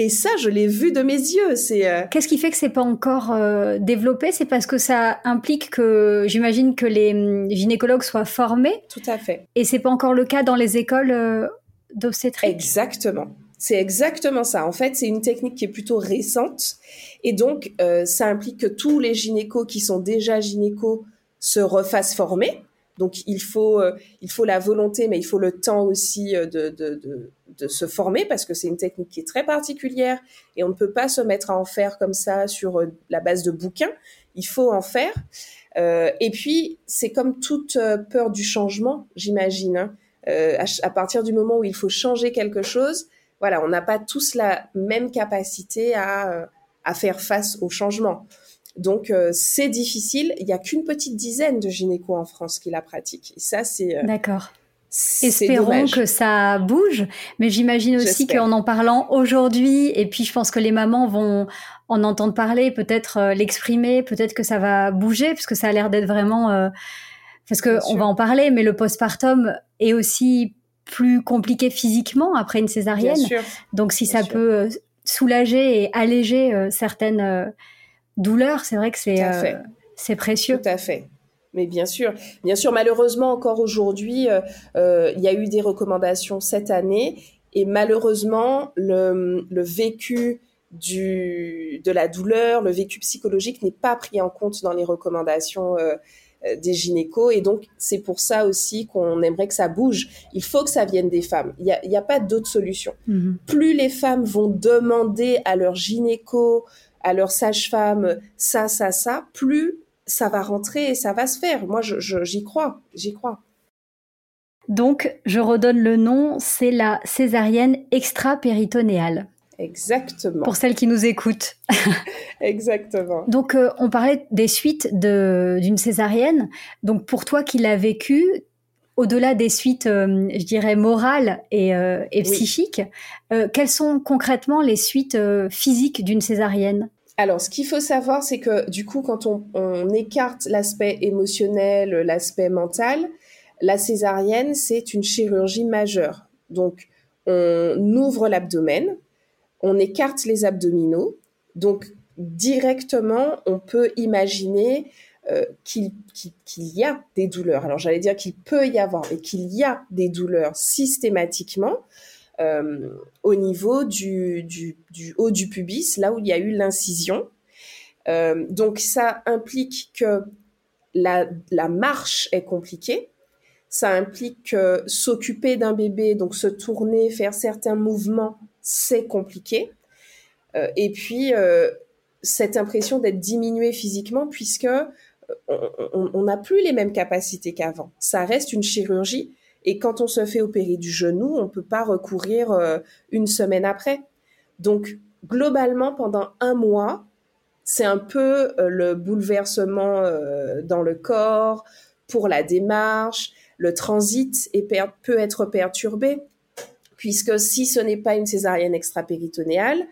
Et ça, je l'ai vu de mes yeux. C'est euh, qu'est-ce qui fait que c'est pas encore euh, développé? C'est parce que ça implique que j'imagine que les hum, gynécologues soient formés. Tout à fait. Et c'est pas encore le cas dans les écoles euh, d'obstétrique? Exactement. C'est exactement ça. En fait, c'est une technique qui est plutôt récente. Et donc, ça implique que tous les gynécos qui sont déjà gynécos se refassent former. Donc il faut euh, il faut la volonté, mais il faut le temps aussi euh, de, de, de, se former parce que c'est une technique qui est très particulière et on ne peut pas se mettre à en faire comme ça sur euh, la base de bouquins. Il faut en faire. et puis c'est comme toute peur du changement, j'imagine. Hein. à, partir du moment où il faut changer quelque chose, voilà, on n'a pas tous la même capacité à, à faire face au changement. Donc euh, c'est difficile. Il y a qu'une petite dizaine de gynécos en France qui la pratiquent. Et ça, c'est euh, d'accord. Espérons que ça bouge, mais j'imagine aussi qu'en en parlant aujourd'hui, et puis je pense que les mamans vont en entendre parler, peut-être euh, l'exprimer, peut-être que ça va bouger, parce que ça a l'air d'être vraiment, parce que on va en parler, mais le postpartum est aussi plus compliqué physiquement après une césarienne. Donc si ça peut soulager et alléger certaines douleur, c'est vrai que c'est euh, c'est précieux. Tout à fait. Mais bien sûr, bien sûr, malheureusement encore aujourd'hui, euh, euh, il y a eu des recommandations cette année et malheureusement le, le vécu du, de la douleur, le vécu psychologique n'est pas pris en compte dans les recommandations des gynécos et donc c'est pour ça aussi qu'on aimerait que ça bouge. Il faut que ça vienne des femmes. Il n'y a, y a, pas d'autre solution. Mm-hmm. Plus les femmes vont demander à leur gynéco à leur sage-femme ça, ça, ça, plus ça va rentrer et ça va se faire. Moi, j'y crois, j'y crois. Donc, je redonne le nom, c'est la césarienne extra-péritonéale. Exactement. Pour celles qui nous écoutent. Exactement. Donc, euh, on parlait des suites d'une césarienne. Donc, pour toi qui l'as vécu, au-delà des suites, euh, je dirais, morales et, euh, psychiques, quelles sont concrètement les suites physiques d'une césarienne? Alors, ce qu'il faut savoir, c'est que du coup, quand on, écarte l'aspect émotionnel, l'aspect mental, la césarienne, c'est une chirurgie majeure. Donc, on ouvre l'abdomen, on écarte les abdominaux. Donc, directement, on peut imaginer euh, qu'il y a des douleurs. Alors, j'allais dire qu'il peut y avoir, et qu'il y a des douleurs systématiquement. Euh, au niveau du, haut du pubis, là où il y a eu l'incision. Euh, donc ça implique que la, marche est compliquée. Ça implique que s'occuper d'un bébé, donc se tourner, faire certains mouvements, c'est compliqué. Euh, et puis cette impression d'être diminué physiquement puisque on n'a plus les mêmes capacités qu'avant. Ça reste une chirurgie, et quand on se fait opérer du genou, on ne peut pas recourir euh, une semaine après. Donc, globalement, pendant un mois, c'est un peu euh, le bouleversement euh, dans le corps, pour la démarche, le transit peut être perturbé, puisque si ce n'est pas une césarienne extra-péritonéale,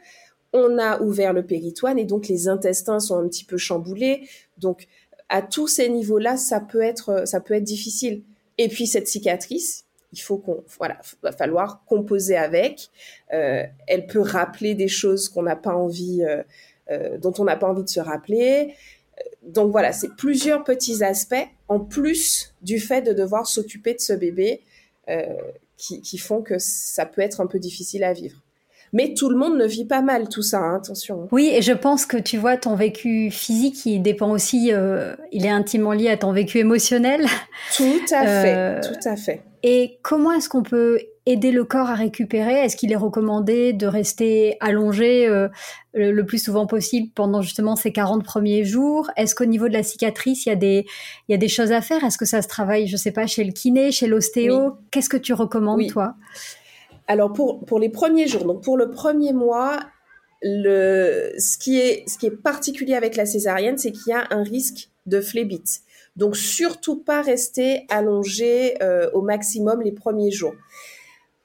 on a ouvert le péritoine et donc les intestins sont un petit peu chamboulés. Donc, à tous ces niveaux-là, ça peut être, ça peut être difficile. Et puis cette cicatrice, il faut qu'on, voilà, va falloir composer avec. Euh, elle peut rappeler des choses qu'on n'a pas envie, euh, euh, dont on n'a pas envie de se rappeler. Donc voilà, c'est plusieurs petits aspects en plus du fait de devoir s'occuper de ce bébé qui, qui, font que ça peut être un peu difficile à vivre. Mais tout le monde ne vit pas mal tout ça, hein, attention. Oui, et je pense que tu vois, ton vécu physique, il dépend aussi, euh, il est intimement lié à ton vécu émotionnel. Tout à fait, euh, tout à fait. Et comment est-ce qu'on peut aider le corps à récupérer? Est-ce qu'il est recommandé de rester allongé euh, le plus souvent possible pendant justement ces 40 premiers jours? Est-ce qu'au niveau de la cicatrice, il y a des, il y a des choses à faire? Est-ce que ça se travaille, je sais pas, chez le kiné, chez l'ostéo? Qu'est-ce que tu recommandes, toi? Alors pour, pour les premiers jours, donc pour le premier mois, le, ce, qui est, ce qui est particulier avec la césarienne, c'est qu'il y a un risque de phlébite. Donc surtout pas rester allongé euh, au maximum les premiers jours.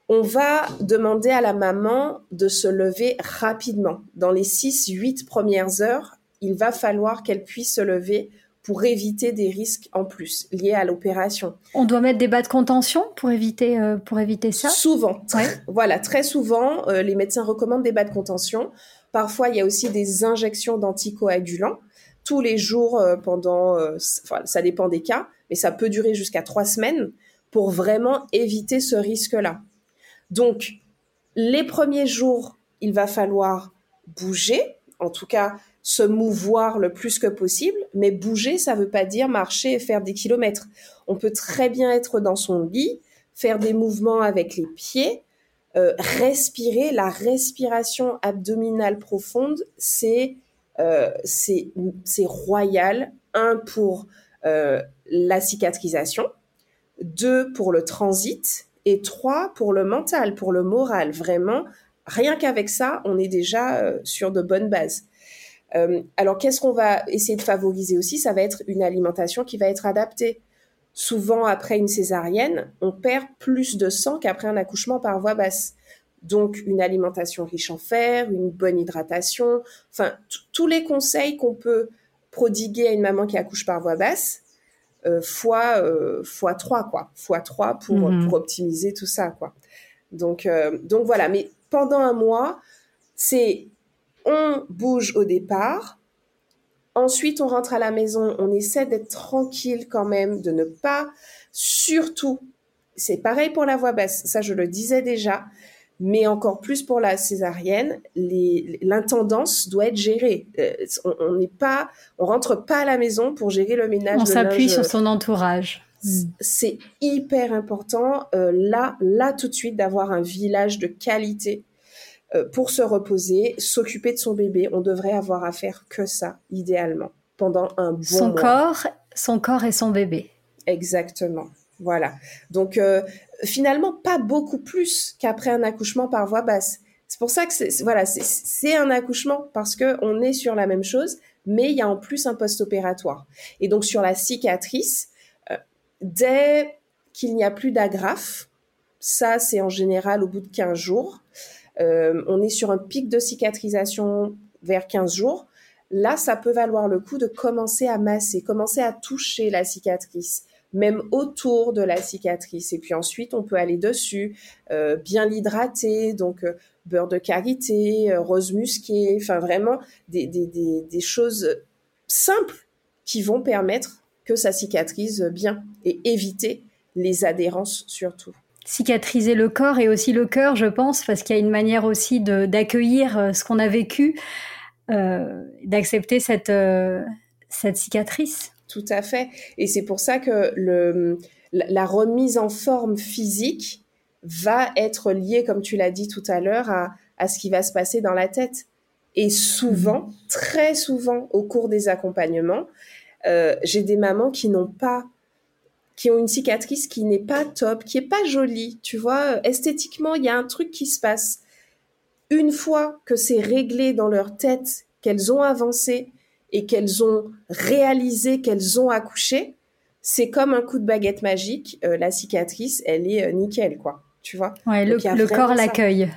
On va demander à la maman de se lever rapidement. Dans les 6-8 premières heures, il va falloir qu'elle puisse se lever pour éviter des risques en plus liés à l'opération. On doit mettre des bas de contention pour éviter, euh, pour éviter ça? Souvent. Voilà, très souvent, euh, les médecins recommandent des bas de contention. Parfois, il y a aussi des injections d'anticoagulants tous les jours euh, pendant, ça dépend des cas, mais ça peut durer jusqu'à trois semaines pour vraiment éviter ce risque-là. Donc, les premiers jours, il va falloir bouger, en tout cas se mouvoir le plus que possible, mais bouger, ça veut pas dire marcher et faire des kilomètres. On peut très bien être dans son lit, faire des mouvements avec les pieds, euh, respirer. La respiration abdominale profonde, c'est euh, royal. Un pour euh, la cicatrisation, deux pour le transit et trois pour le mental, pour le moral. Vraiment, rien qu'avec ça, on est déjà sur de bonnes bases. Euh, alors, qu'est-ce qu'on va essayer de favoriser aussi? Ça va être une alimentation qui va être adaptée. Souvent, après une césarienne, on perd plus de sang qu'après un accouchement par voie basse. Donc, une alimentation riche en fer, une bonne hydratation, enfin, tous les conseils qu'on peut prodiguer à une maman qui accouche par voie basse, euh, fois, euh, fois 3, quoi. Fois 3 pour, mhm. pour optimiser tout ça, quoi. Donc, euh, donc voilà. Mais pendant un mois, c'est on bouge au départ. Ensuite, on rentre à la maison, on essaie d'être tranquille quand même, de ne pas, surtout, c'est pareil pour la voix basse, ça je le disais déjà, mais encore plus pour la césarienne, l'intendance doit être gérée. Euh, on n'est pas, on rentre pas à la maison pour gérer le ménage. On s'appuie sur son entourage. C'est hyper important euh, là, là tout de suite d'avoir un village de qualité euh, pour se reposer, s'occuper de son bébé. On devrait avoir à faire que ça, idéalement, pendant un bon son Corps, son corps et son bébé. Exactement. Voilà. Donc, euh, finalement, pas beaucoup plus qu'après un accouchement par voie basse. C'est pour ça que c'est, voilà, c'est un accouchement parce que on est sur la même chose, mais il y a en plus un post-opératoire. Et donc, sur la cicatrice, dès qu'il n'y a plus d'agrafe, ça, c'est en général au bout de 15 jours, euh, on est sur un pic de cicatrisation vers 15 jours. Là, ça peut valoir le coup de commencer à masser, commencer à toucher la cicatrice, même autour de la cicatrice. Et puis ensuite, on peut aller dessus, euh, bien l'hydrater, donc euh, beurre de karité, rose musquée, enfin vraiment des, des, choses simples qui vont permettre que ça cicatrise bien et éviter les adhérences surtout cicatriser le corps et aussi le cœur, je pense, parce qu'il y a une manière aussi d'accueillir euh, ce qu'on a vécu, euh, d'accepter cette, euh, cette cicatrice. Tout à fait. Et c'est pour ça que le, la remise en forme physique va être liée, comme tu l'as dit tout à l'heure, à, à ce qui va se passer dans la tête. Et souvent, mmh. très souvent, au cours des accompagnements, euh, j'ai des mamans qui n'ont pas qui ont une cicatrice qui n'est pas top, qui est pas jolie, tu vois, esthétiquement, il y a un truc qui se passe. Une fois que c'est réglé dans leur tête, qu'elles ont avancé et qu'elles ont réalisé qu'elles ont accouché, c'est comme un coup de baguette magique, euh, la cicatrice, elle est euh, nickel, quoi, tu vois? Ouais, le, corps l'accueille.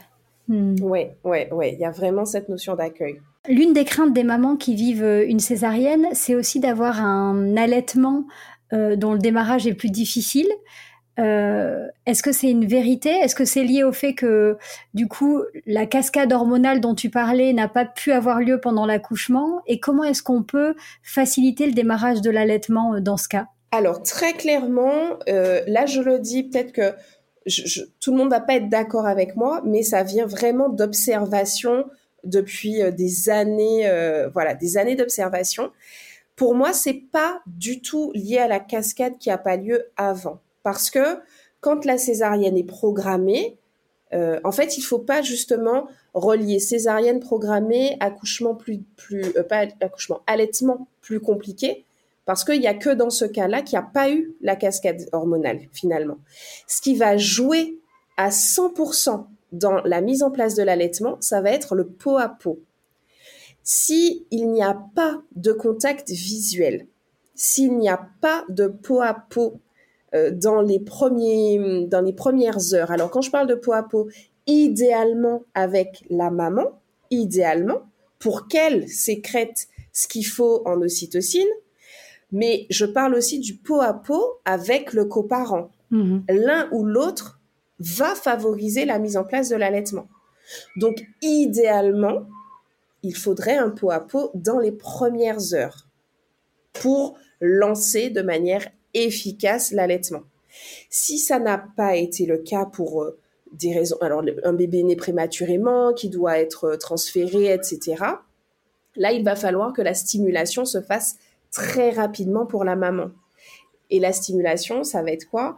Hmm. Ouais, ouais, ouais, il y a vraiment cette notion d'accueil. L'une des craintes des mamans qui vivent euh, une césarienne, c'est aussi d'avoir un allaitement euh, dont le démarrage est plus difficile. Euh, est-ce que c'est une vérité? Est-ce que c'est lié au fait que, du coup, la cascade hormonale dont tu parlais n'a pas pu avoir lieu pendant l'accouchement? Et comment est-ce qu'on peut faciliter le démarrage de l'allaitement euh, dans ce cas? Alors, très clairement, là, je le dis, peut-être que tout le monde va pas être d'accord avec moi, mais ça vient vraiment d'observation depuis euh, des années, euh, voilà, des années d'observation. Pour moi, c'est pas du tout lié à la cascade qui a pas lieu avant, parce que quand la césarienne est programmée, euh, en fait, il faut pas justement relier césarienne programmée, accouchement plus, plus pas accouchement, allaitement plus compliqué, parce qu'il n'y a que dans ce cas-là qu'il n'y a pas eu la cascade hormonale, finalement. Ce qui va jouer à 100% dans la mise en place de l'allaitement, ça va être le pot à pot. S'il n'y a pas de contact visuel, s'il n'y a pas de pot à pot euh, dans, les premiers, dans les premières heures, alors quand je parle de pot à pot, idéalement avec la maman, idéalement, pour qu'elle sécrète ce qu'il faut en ocytocine, mais je parle aussi du pot à pot avec le coparent. Mhm. L'un ou l'autre va favoriser la mise en place de l'allaitement. Donc, idéalement, il faudrait un pot à pot dans les premières heures pour lancer de manière efficace l'allaitement. Si ça n'a pas été le cas pour euh, des raisons, alors un bébé né prématurément, qui doit être euh, transféré, etc., là, il va falloir que la stimulation se fasse très rapidement pour la maman. Et la stimulation, ça va être quoi?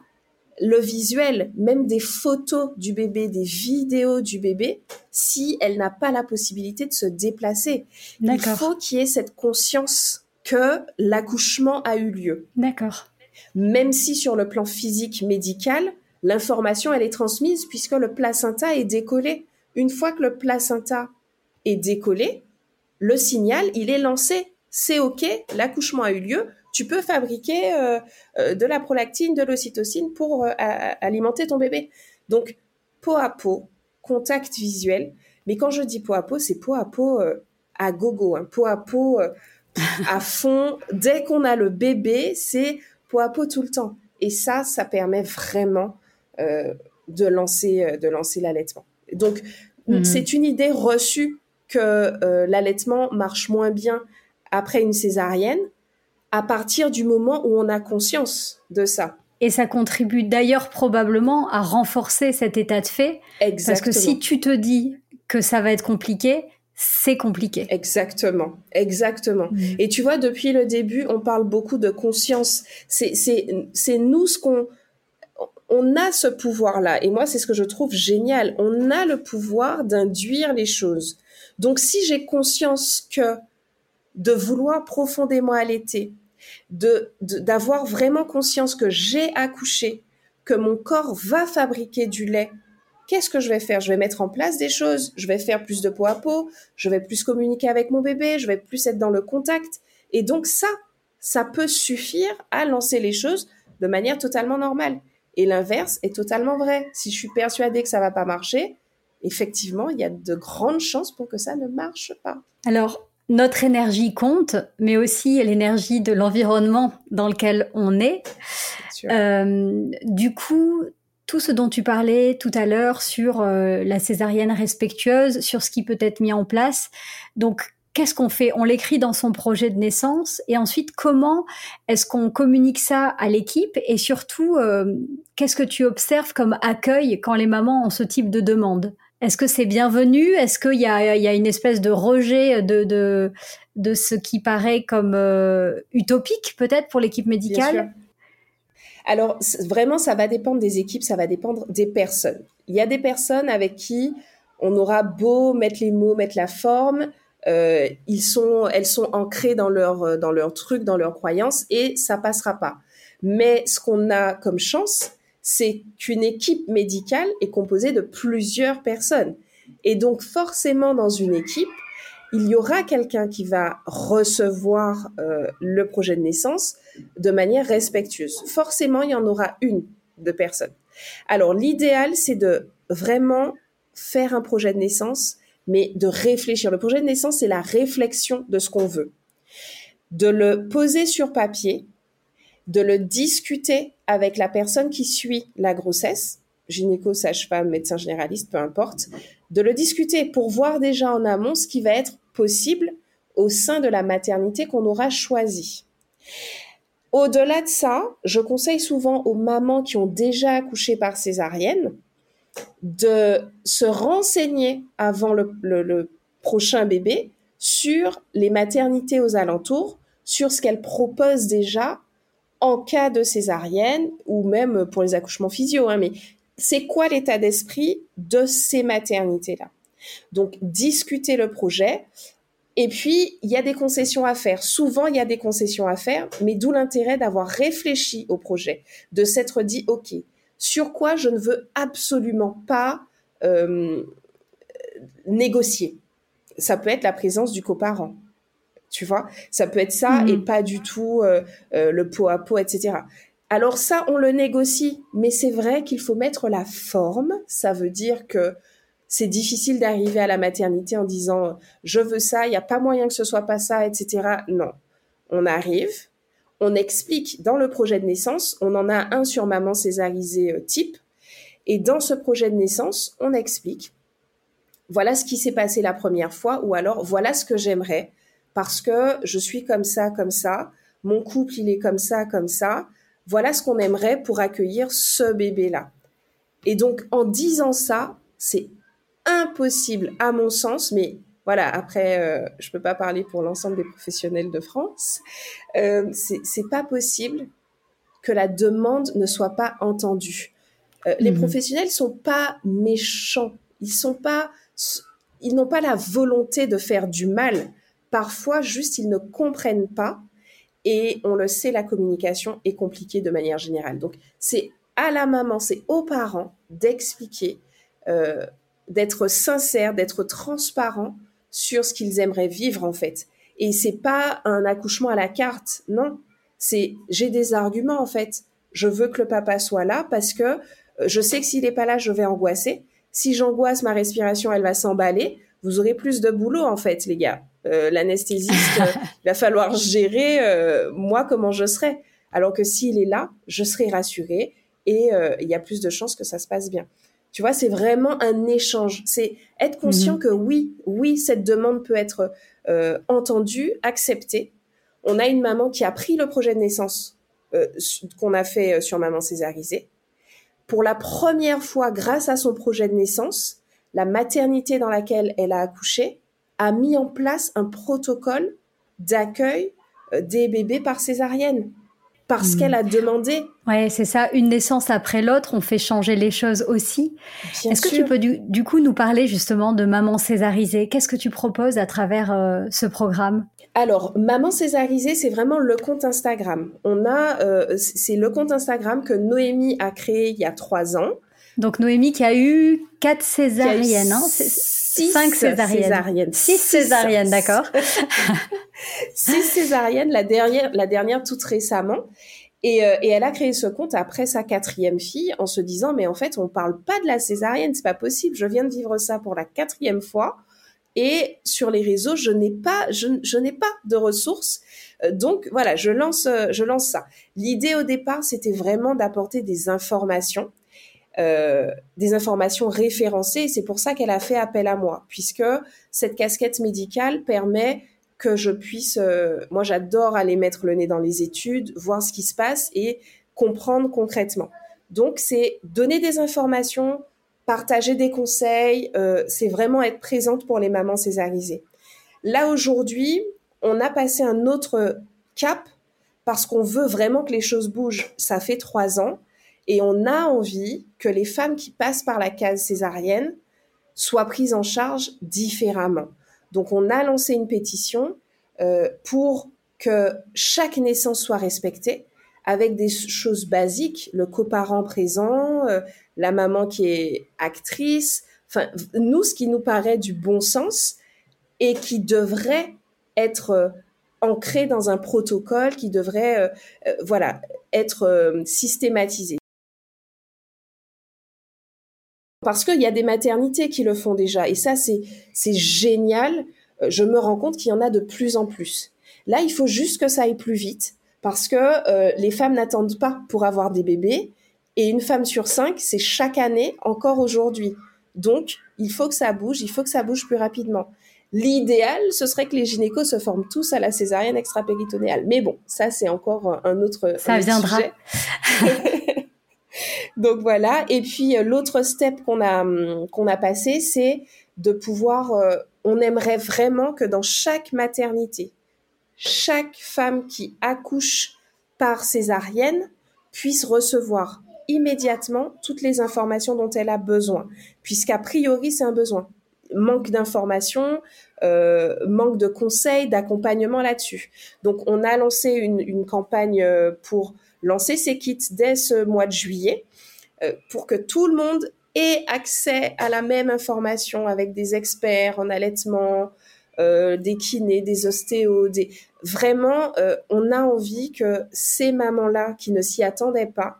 Le visuel, même des photos du bébé, des vidéos du bébé, si elle n'a pas la possibilité de se déplacer. Il faut qu'il y ait cette conscience que l'accouchement a eu lieu. D'accord. Même si sur le plan physique médical, l'information elle est transmise puisque le placenta est décollé. Une fois que le placenta est décollé, le signal, il est lancé c'est OK, l'accouchement a eu lieu, tu peux fabriquer euh, euh, de la prolactine, de l'ocytocine pour euh, alimenter ton bébé. Donc, peau à peau, contact visuel. Mais quand je dis peau à peau, c'est peau à peau à gogo, hein, peau à peau à fond. Dès qu'on a le bébé, c'est peau à peau tout le temps. Et ça, ça permet vraiment de lancer, de lancer l'allaitement. Donc, mhm. c'est une idée reçue que l'allaitement marche moins bien après une césarienne à partir du moment où on a conscience de ça. Et ça contribue d'ailleurs probablement à renforcer cet état de fait. Exactement. Parce que si tu te dis que ça va être compliqué, c'est compliqué. Exactement, exactement. Mm. Et tu vois, depuis le début, on parle beaucoup de conscience. C'est nous ce qu'on, on a ce pouvoir-là. Et moi, c'est ce que je trouve génial. On a le pouvoir d'induire les choses. Donc, si j'ai conscience que de vouloir profondément allaiter, de d'avoir vraiment conscience que j'ai accouché, que mon corps va fabriquer du lait. Qu'est-ce que je vais faire? Je vais mettre en place des choses, je vais faire plus de peau à peau, je vais plus communiquer avec mon bébé, je vais plus être dans le contact. Et donc ça, ça peut suffire à lancer les choses de manière totalement normale. Et l'inverse est totalement vrai. Si je suis persuadée que ça va pas marcher, effectivement, il y a de grandes chances pour que ça ne marche pas. Alors, notre énergie compte, mais aussi l'énergie de l'environnement dans lequel on est. Euh, du coup, tout ce dont tu parlais tout à l'heure sur euh, la césarienne respectueuse, sur ce qui peut être mis en place. Donc, qu'est-ce qu'on fait? On l'écrit dans son projet de naissance et ensuite, comment est-ce qu'on communique ça à l'équipe? Et surtout, euh, qu'est-ce que tu observes comme accueil quand les mamans ont ce type de demande? Est-ce que c'est bienvenu? Est-ce qu'il y a, une espèce de rejet de, de, ce qui paraît comme euh, utopique peut-être pour l'équipe médicale? Alors vraiment, ça va dépendre des équipes, ça va dépendre des personnes. Il y a des personnes avec qui on aura beau mettre les mots, mettre la forme, euh, ils sont, elles sont ancrées dans leur, dans leur truc, dans leurs croyances et ça passera pas. Mais ce qu'on a comme chance, c'est qu'une équipe médicale est composée de plusieurs personnes. Et donc forcément dans une équipe, il y aura quelqu'un qui va recevoir euh, le projet de naissance de manière respectueuse. Forcément, il y en aura une de personne. Alors l'idéal, c'est de vraiment faire un projet de naissance, mais de réfléchir. Le projet de naissance, c'est la réflexion de ce qu'on veut. De le poser sur papier, de le discuter avec la personne qui suit la grossesse, gynéco, sage-femme, médecin généraliste, peu importe, de le discuter pour voir déjà en amont ce qui va être possible au sein de la maternité qu'on aura choisie. Au-delà de ça, je conseille souvent aux mamans qui ont déjà accouché par césarienne de se renseigner avant le, prochain bébé sur les maternités aux alentours, sur ce qu'elles proposent déjà en cas de césarienne ou même pour les accouchements physio. Hein, mais c'est quoi l'état d'esprit de ces maternités-là? Donc, discuter le projet. Et puis, il y a des concessions à faire. Souvent, il y a des concessions à faire, mais d'où l'intérêt d'avoir réfléchi au projet, de s'être dit, OK, sur quoi je ne veux absolument pas euh, négocier. Ça peut être la présence du coparent. Tu vois, ça peut être ça et mmh. pas du tout euh, euh, le pot à pot, etc. Alors ça, on le négocie, mais c'est vrai qu'il faut mettre la forme. Ça veut dire que c'est difficile d'arriver à la maternité en disant je veux ça, il n'y a pas moyen que ce soit pas ça, etc. Non. On arrive, on explique dans le projet de naissance, on en a un sur maman césarisée euh, type, et dans ce projet de naissance, on explique voilà ce qui s'est passé la première fois, ou alors voilà ce que j'aimerais, parce que je suis comme ça, comme ça, mon couple il est comme ça, comme ça, voilà ce qu'on aimerait pour accueillir ce bébé-là. Et donc en disant ça, c'est impossible à mon sens, mais voilà, après, euh, je peux pas parler pour l'ensemble des professionnels de France. Euh, c'est pas possible que la demande ne soit pas entendue. Euh, les mhm. professionnels sont pas méchants. Ils sont pas, ils n'ont pas la volonté de faire du mal. Parfois, juste, ils ne comprennent pas. Et on le sait, la communication est compliquée de manière générale. Donc, c'est à la maman, c'est aux parents d'expliquer euh, d'être sincère, d'être transparent sur ce qu'ils aimeraient vivre en fait. Et c'est pas un accouchement à la carte, non. C'est j'ai des arguments en fait. Je veux que le papa soit là parce que euh, je sais que s'il est pas là, je vais angoisser. Si j'angoisse, ma respiration, elle va s'emballer. Vous aurez plus de boulot en fait, les gars. Euh, l'anesthésiste, il va falloir gérer euh, moi comment je serai. Alors que s'il est là, je serai rassurée et il y a plus de chances que ça se passe bien. Tu vois, c'est vraiment un échange. C'est être conscient mhm. que oui, oui, cette demande peut être euh, entendue, acceptée. On a une maman qui a pris le projet de naissance euh, qu'on a fait euh, sur Maman Césarisée. Pour la première fois, grâce à son projet de naissance, la maternité dans laquelle elle a accouché a mis en place un protocole d'accueil des bébés par césarienne parce hmm. qu'elle a demandé. Ouais, c'est ça. Une naissance après l'autre, on fait changer les choses aussi. Est-ce que tu peux du, coup nous parler justement de Maman Césarisée? Qu'est-ce que tu proposes à travers euh, ce programme? Alors, Maman Césarisée, c'est vraiment le compte Instagram. On a, euh, c'est le compte Instagram que Noémie a créé il y a trois ans. Donc Noémie qui a eu quatre césariennes, hein Six césariennes. Six césariennes, d'accord. Six césariennes, la dernière, la dernière toute récemment. Et, euh, et, elle a créé ce compte après sa quatrième fille en se disant mais en fait on parle pas de la césarienne, c'est pas possible. Je viens de vivre ça pour la quatrième fois et sur les réseaux je n'ai pas je, je n'ai pas de ressources. Euh, donc voilà je lance je lance ça. L'idée au départ c'était vraiment d'apporter des informations euh, des informations référencées. C'est pour ça qu'elle a fait appel à moi, puisque cette casquette médicale permet que je puisse, euh, moi j'adore aller mettre le nez dans les études, voir ce qui se passe et comprendre concrètement. Donc c'est donner des informations, partager des conseils, euh, c'est vraiment être présente pour les mamans césarisées. Là aujourd'hui, on a passé un autre cap parce qu'on veut vraiment que les choses bougent. Ça fait trois ans et on a envie que les femmes qui passent par la case césarienne soient prises en charge différemment. Donc on a lancé une pétition euh, pour que chaque naissance soit respectée avec des choses basiques, le coparent présent, euh, la maman qui est actrice, enfin nous ce qui nous paraît du bon sens et qui devrait être euh, ancré dans un protocole qui devrait voilà être systématisé. Parce qu'il y a des maternités qui le font déjà. Et ça, c'est, génial. Euh, je me rends compte qu'il y en a de plus en plus. Là, il faut juste que ça aille plus vite parce que euh, les femmes n'attendent pas pour avoir des bébés. Et une femme sur cinq, c'est chaque année, encore aujourd'hui. Donc, il faut que ça bouge, il faut que ça bouge plus rapidement. L'idéal, ce serait que les gynécos se forment tous à la césarienne extra-péritonéale. Mais bon, ça, c'est encore un autre, ça viendra. Donc voilà. Et puis, euh, l'autre step qu'on a, hum, qu'on a passé, c'est de pouvoir, euh, on aimerait vraiment que dans chaque maternité, chaque femme qui accouche par césarienne puisse recevoir immédiatement toutes les informations dont elle a besoin, puisqu'a priori c'est un besoin. Manque d'informations, euh, manque de conseils, d'accompagnement là-dessus. Donc on a lancé une, campagne euh, pour lancer ces kits dès ce mois de juillet, pour que tout le monde ait accès à la même information avec des experts en allaitement, des kinés, des ostéos, des... vraiment, on a envie que ces mamans-là qui ne s'y attendaient pas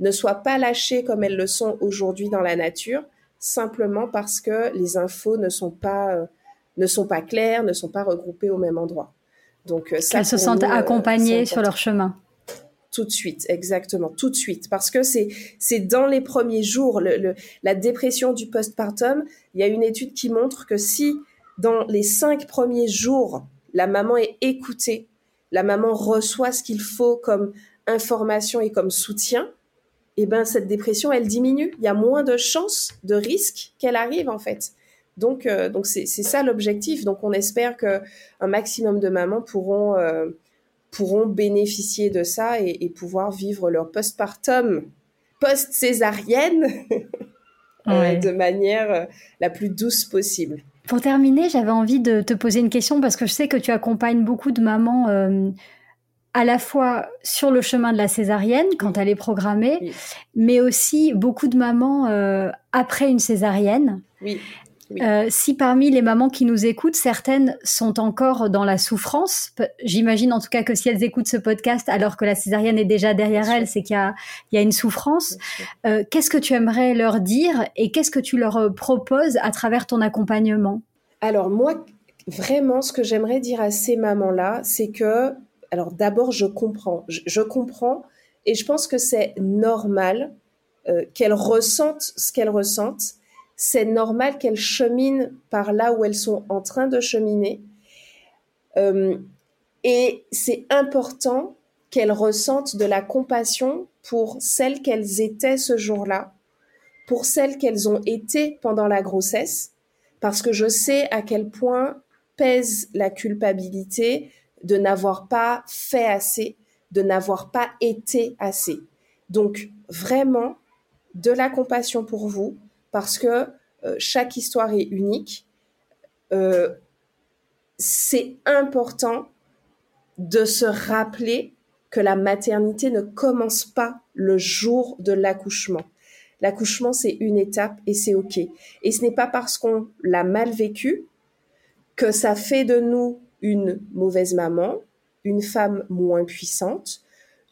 ne soient pas lâchées comme elles le sont aujourd'hui dans la nature, simplement parce que les infos ne sont pas, euh, ne sont pas claires, ne sont pas regroupées au même endroit. Donc, euh, ça, Qu'elles se sentent euh, accompagnées sur leur chemin. Tout de suite, exactement, tout de suite, parce que c'est c'est dans les premiers jours, la dépression du postpartum. Il y a une étude qui montre que si dans les cinq premiers jours, la maman est écoutée, la maman reçoit ce qu'il faut comme information et comme soutien, eh ben cette dépression elle diminue. Il y a moins de chances, de risques qu'elle arrive en fait. Donc euh, donc c'est ça l'objectif. Donc on espère que un maximum de mamans pourront euh, pourront bénéficier de ça et, pouvoir vivre leur postpartum post césarienne euh, de manière la plus douce possible. Pour terminer, j'avais envie de te poser une question parce que je sais que tu accompagnes beaucoup de mamans à la fois sur le chemin de la césarienne quand elle est programmée, mais aussi beaucoup de mamans euh, après une césarienne. Oui. Euh, si parmi les mamans qui nous écoutent, certaines sont encore dans la souffrance, j'imagine en tout cas que si elles écoutent ce podcast alors que la césarienne est déjà derrière elles, c'est qu'il y, a, une souffrance. Euh, qu'est-ce que tu aimerais leur dire et qu'est-ce que tu leur proposes à travers ton accompagnement? Alors moi, vraiment, ce que j'aimerais dire à ces mamans-là, c'est que alors d'abord, je comprends. Je, comprends et je pense que c'est normal euh, qu'elles ressentent ce qu'elles ressentent. C'est normal qu'elles cheminent par là où elles sont en train de cheminer. Euh, et c'est important qu'elles ressentent de la compassion pour celles qu'elles étaient ce jour-là, pour celles qu'elles ont été pendant la grossesse, parce que je sais à quel point pèse la culpabilité, de n'avoir pas fait assez, de n'avoir pas été assez. Donc vraiment de la compassion pour vous parce que euh, chaque histoire est unique. Euh, c'est important de se rappeler que la maternité ne commence pas le jour de l'accouchement. L'accouchement, c'est une étape et c'est OK. Et ce n'est pas parce qu'on l'a mal vécu que ça fait de nous une mauvaise maman, une femme moins puissante,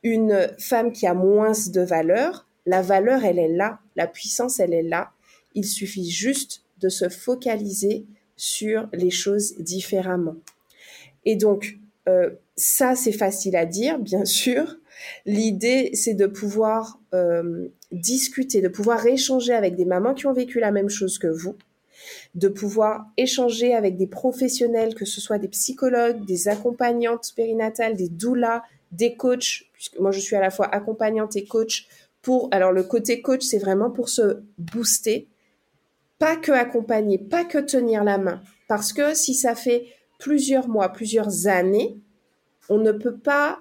une femme qui a moins de valeur. La valeur, elle est là, la puissance, elle est là. Il suffit juste de se focaliser sur les choses différemment. Et donc, euh, ça, c'est facile à dire, bien sûr. L'idée, c'est de pouvoir euh, discuter, de pouvoir échanger avec des mamans qui ont vécu la même chose que vous, de pouvoir échanger avec des professionnels, que ce soit des psychologues, des accompagnantes périnatales, des doulas, des coachs, puisque moi je suis à la fois accompagnante et coach pour, alors le côté coach, c'est vraiment pour se booster, pas que accompagner, pas que tenir la main, parce que si ça fait plusieurs mois, plusieurs années, on ne peut pas,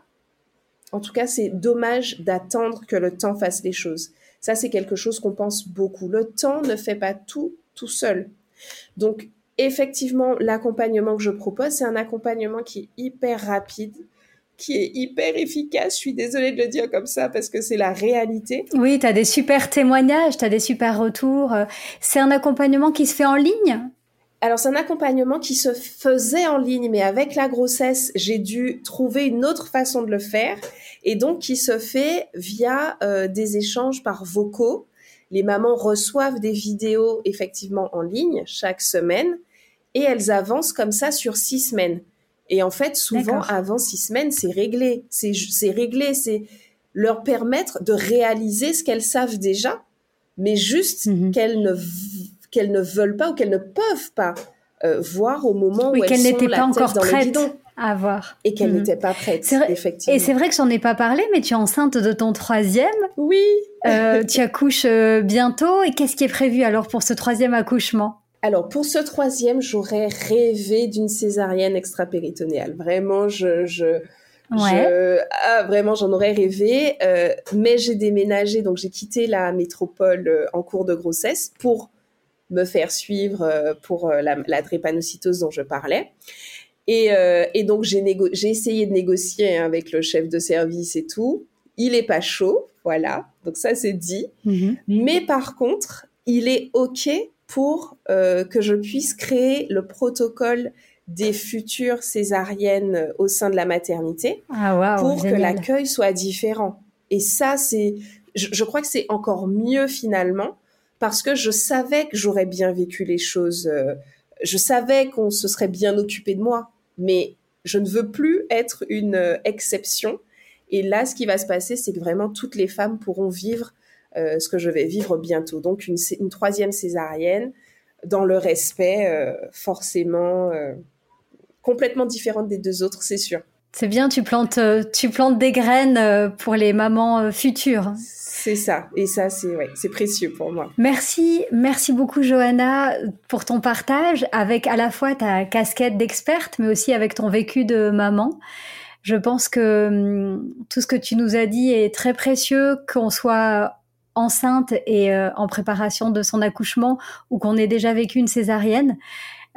en tout cas c'est dommage d'attendre que le temps fasse les choses. Ça, c'est quelque chose qu'on pense beaucoup. Le temps ne fait pas tout tout seul. Donc, effectivement, l'accompagnement que je propose, c'est un accompagnement qui est hyper rapide, qui est hyper efficace. Je suis désolée de le dire comme ça parce que c'est la réalité. Oui, tu as des super témoignages, tu as des super retours. C'est un accompagnement qui se fait en ligne? Alors c'est un accompagnement qui se faisait en ligne, mais avec la grossesse, j'ai dû trouver une autre façon de le faire, et donc qui se fait via euh, des échanges par vocaux les mamans reçoivent des vidéos effectivement en ligne chaque semaine et elles avancent comme ça sur six semaines. Et en fait, souvent, avant six semaines, c'est réglé. C'est réglé, c'est leur permettre de réaliser ce qu'elles savent déjà, mais juste mhm. qu'elles ne, qu'elles ne veulent pas ou qu'elles ne peuvent pas euh, voir au moment où qu'elle n'était pas encore prête à voir. Et qu'elle mhm. n'était pas prête, effectivement. Et c'est vrai que j'en ai pas parlé, mais tu es enceinte de ton troisième. Oui. Euh, tu accouches euh, bientôt. Et qu'est-ce qui est prévu alors pour ce troisième accouchement? Alors pour ce troisième, j'aurais rêvé d'une césarienne extra-péritonéale. Vraiment, je, je, ah, vraiment, j'en aurais rêvé. mais j'ai déménagé, donc j'ai quitté la métropole en cours de grossesse pour me faire suivre euh, pour euh, la, drépanocytose dont je parlais. Et, euh, donc, j'ai, essayé de négocier avec le chef de service et tout. Il est pas chaud, voilà. Donc ça, c'est dit. Mhm. Mais par contre, il est OK pour que je puisse créer le protocole des futures césariennes au sein de la maternité ah, pour que l'accueil soit différent. Et ça, c'est, je crois que c'est encore mieux finalement parce que je savais que j'aurais bien vécu les choses. Euh, je savais qu'on se serait bien occupé de moi, mais je ne veux plus être une euh, exception. Et là, ce qui va se passer, c'est que vraiment toutes les femmes pourront vivre euh, ce que je vais vivre bientôt. Donc une, une troisième césarienne dans le respect forcément complètement différente des deux autres, c'est sûr. C'est bien, tu plantes, tu plantes des graines pour les mamans futures. C'est ça. Et ça, c'est ouais, c'est précieux pour moi. Merci, merci beaucoup Johanna pour ton partage avec à la fois ta casquette d'experte, mais aussi avec ton vécu de maman. Je pense que hum, tout ce que tu nous as dit est très précieux, qu'on soit enceinte et euh, en préparation de son accouchement ou qu'on ait déjà vécu une césarienne.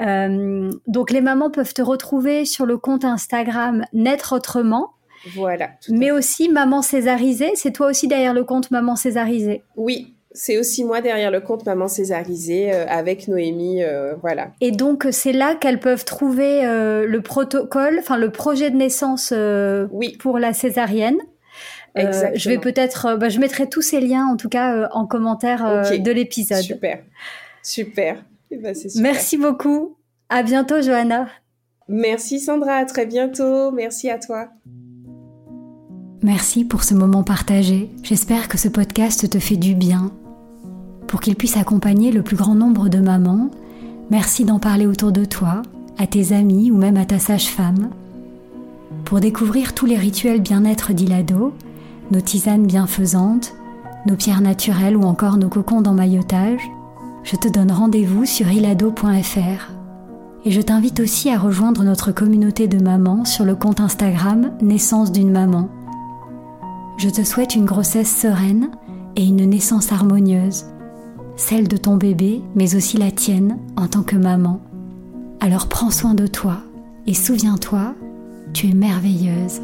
Euh, donc les mamans peuvent te retrouver sur le compte Instagram Naître autrement voilà. Mais aussi Maman Césarisée, c'est toi aussi derrière le compte Maman Césarisée. Oui, c'est aussi moi derrière le compte Maman Césarisée euh, avec Noémie, euh, voilà. Et donc c'est là qu'elles peuvent trouver euh, le protocole, enfin le projet de naissance oui. pour la césarienne. Exactement. je vais peut-être, bah, je mettrai tous ces liens en tout cas en commentaire de l'épisode. Super, super. Eh ben, super. Merci beaucoup. À bientôt, Johanna. Merci Sandra, à très bientôt. Merci à toi. Merci pour ce moment partagé. J'espère que ce podcast te fait du bien. Pour qu'il puisse accompagner le plus grand nombre de mamans, merci d'en parler autour de toi, à tes amis ou même à ta sage-femme. Pour découvrir tous les rituels bien-être d'Ilado, nos tisanes bienfaisantes, nos pierres naturelles ou encore nos cocons d'emmaillotage, je te donne rendez-vous sur ilado.fr. Et je t'invite aussi à rejoindre notre communauté de mamans sur le compte Instagram Naissance d'une maman. Je te souhaite une grossesse sereine et une naissance harmonieuse, celle de ton bébé, mais aussi la tienne en tant que maman. Alors prends soin de toi et souviens-toi, tu es merveilleuse.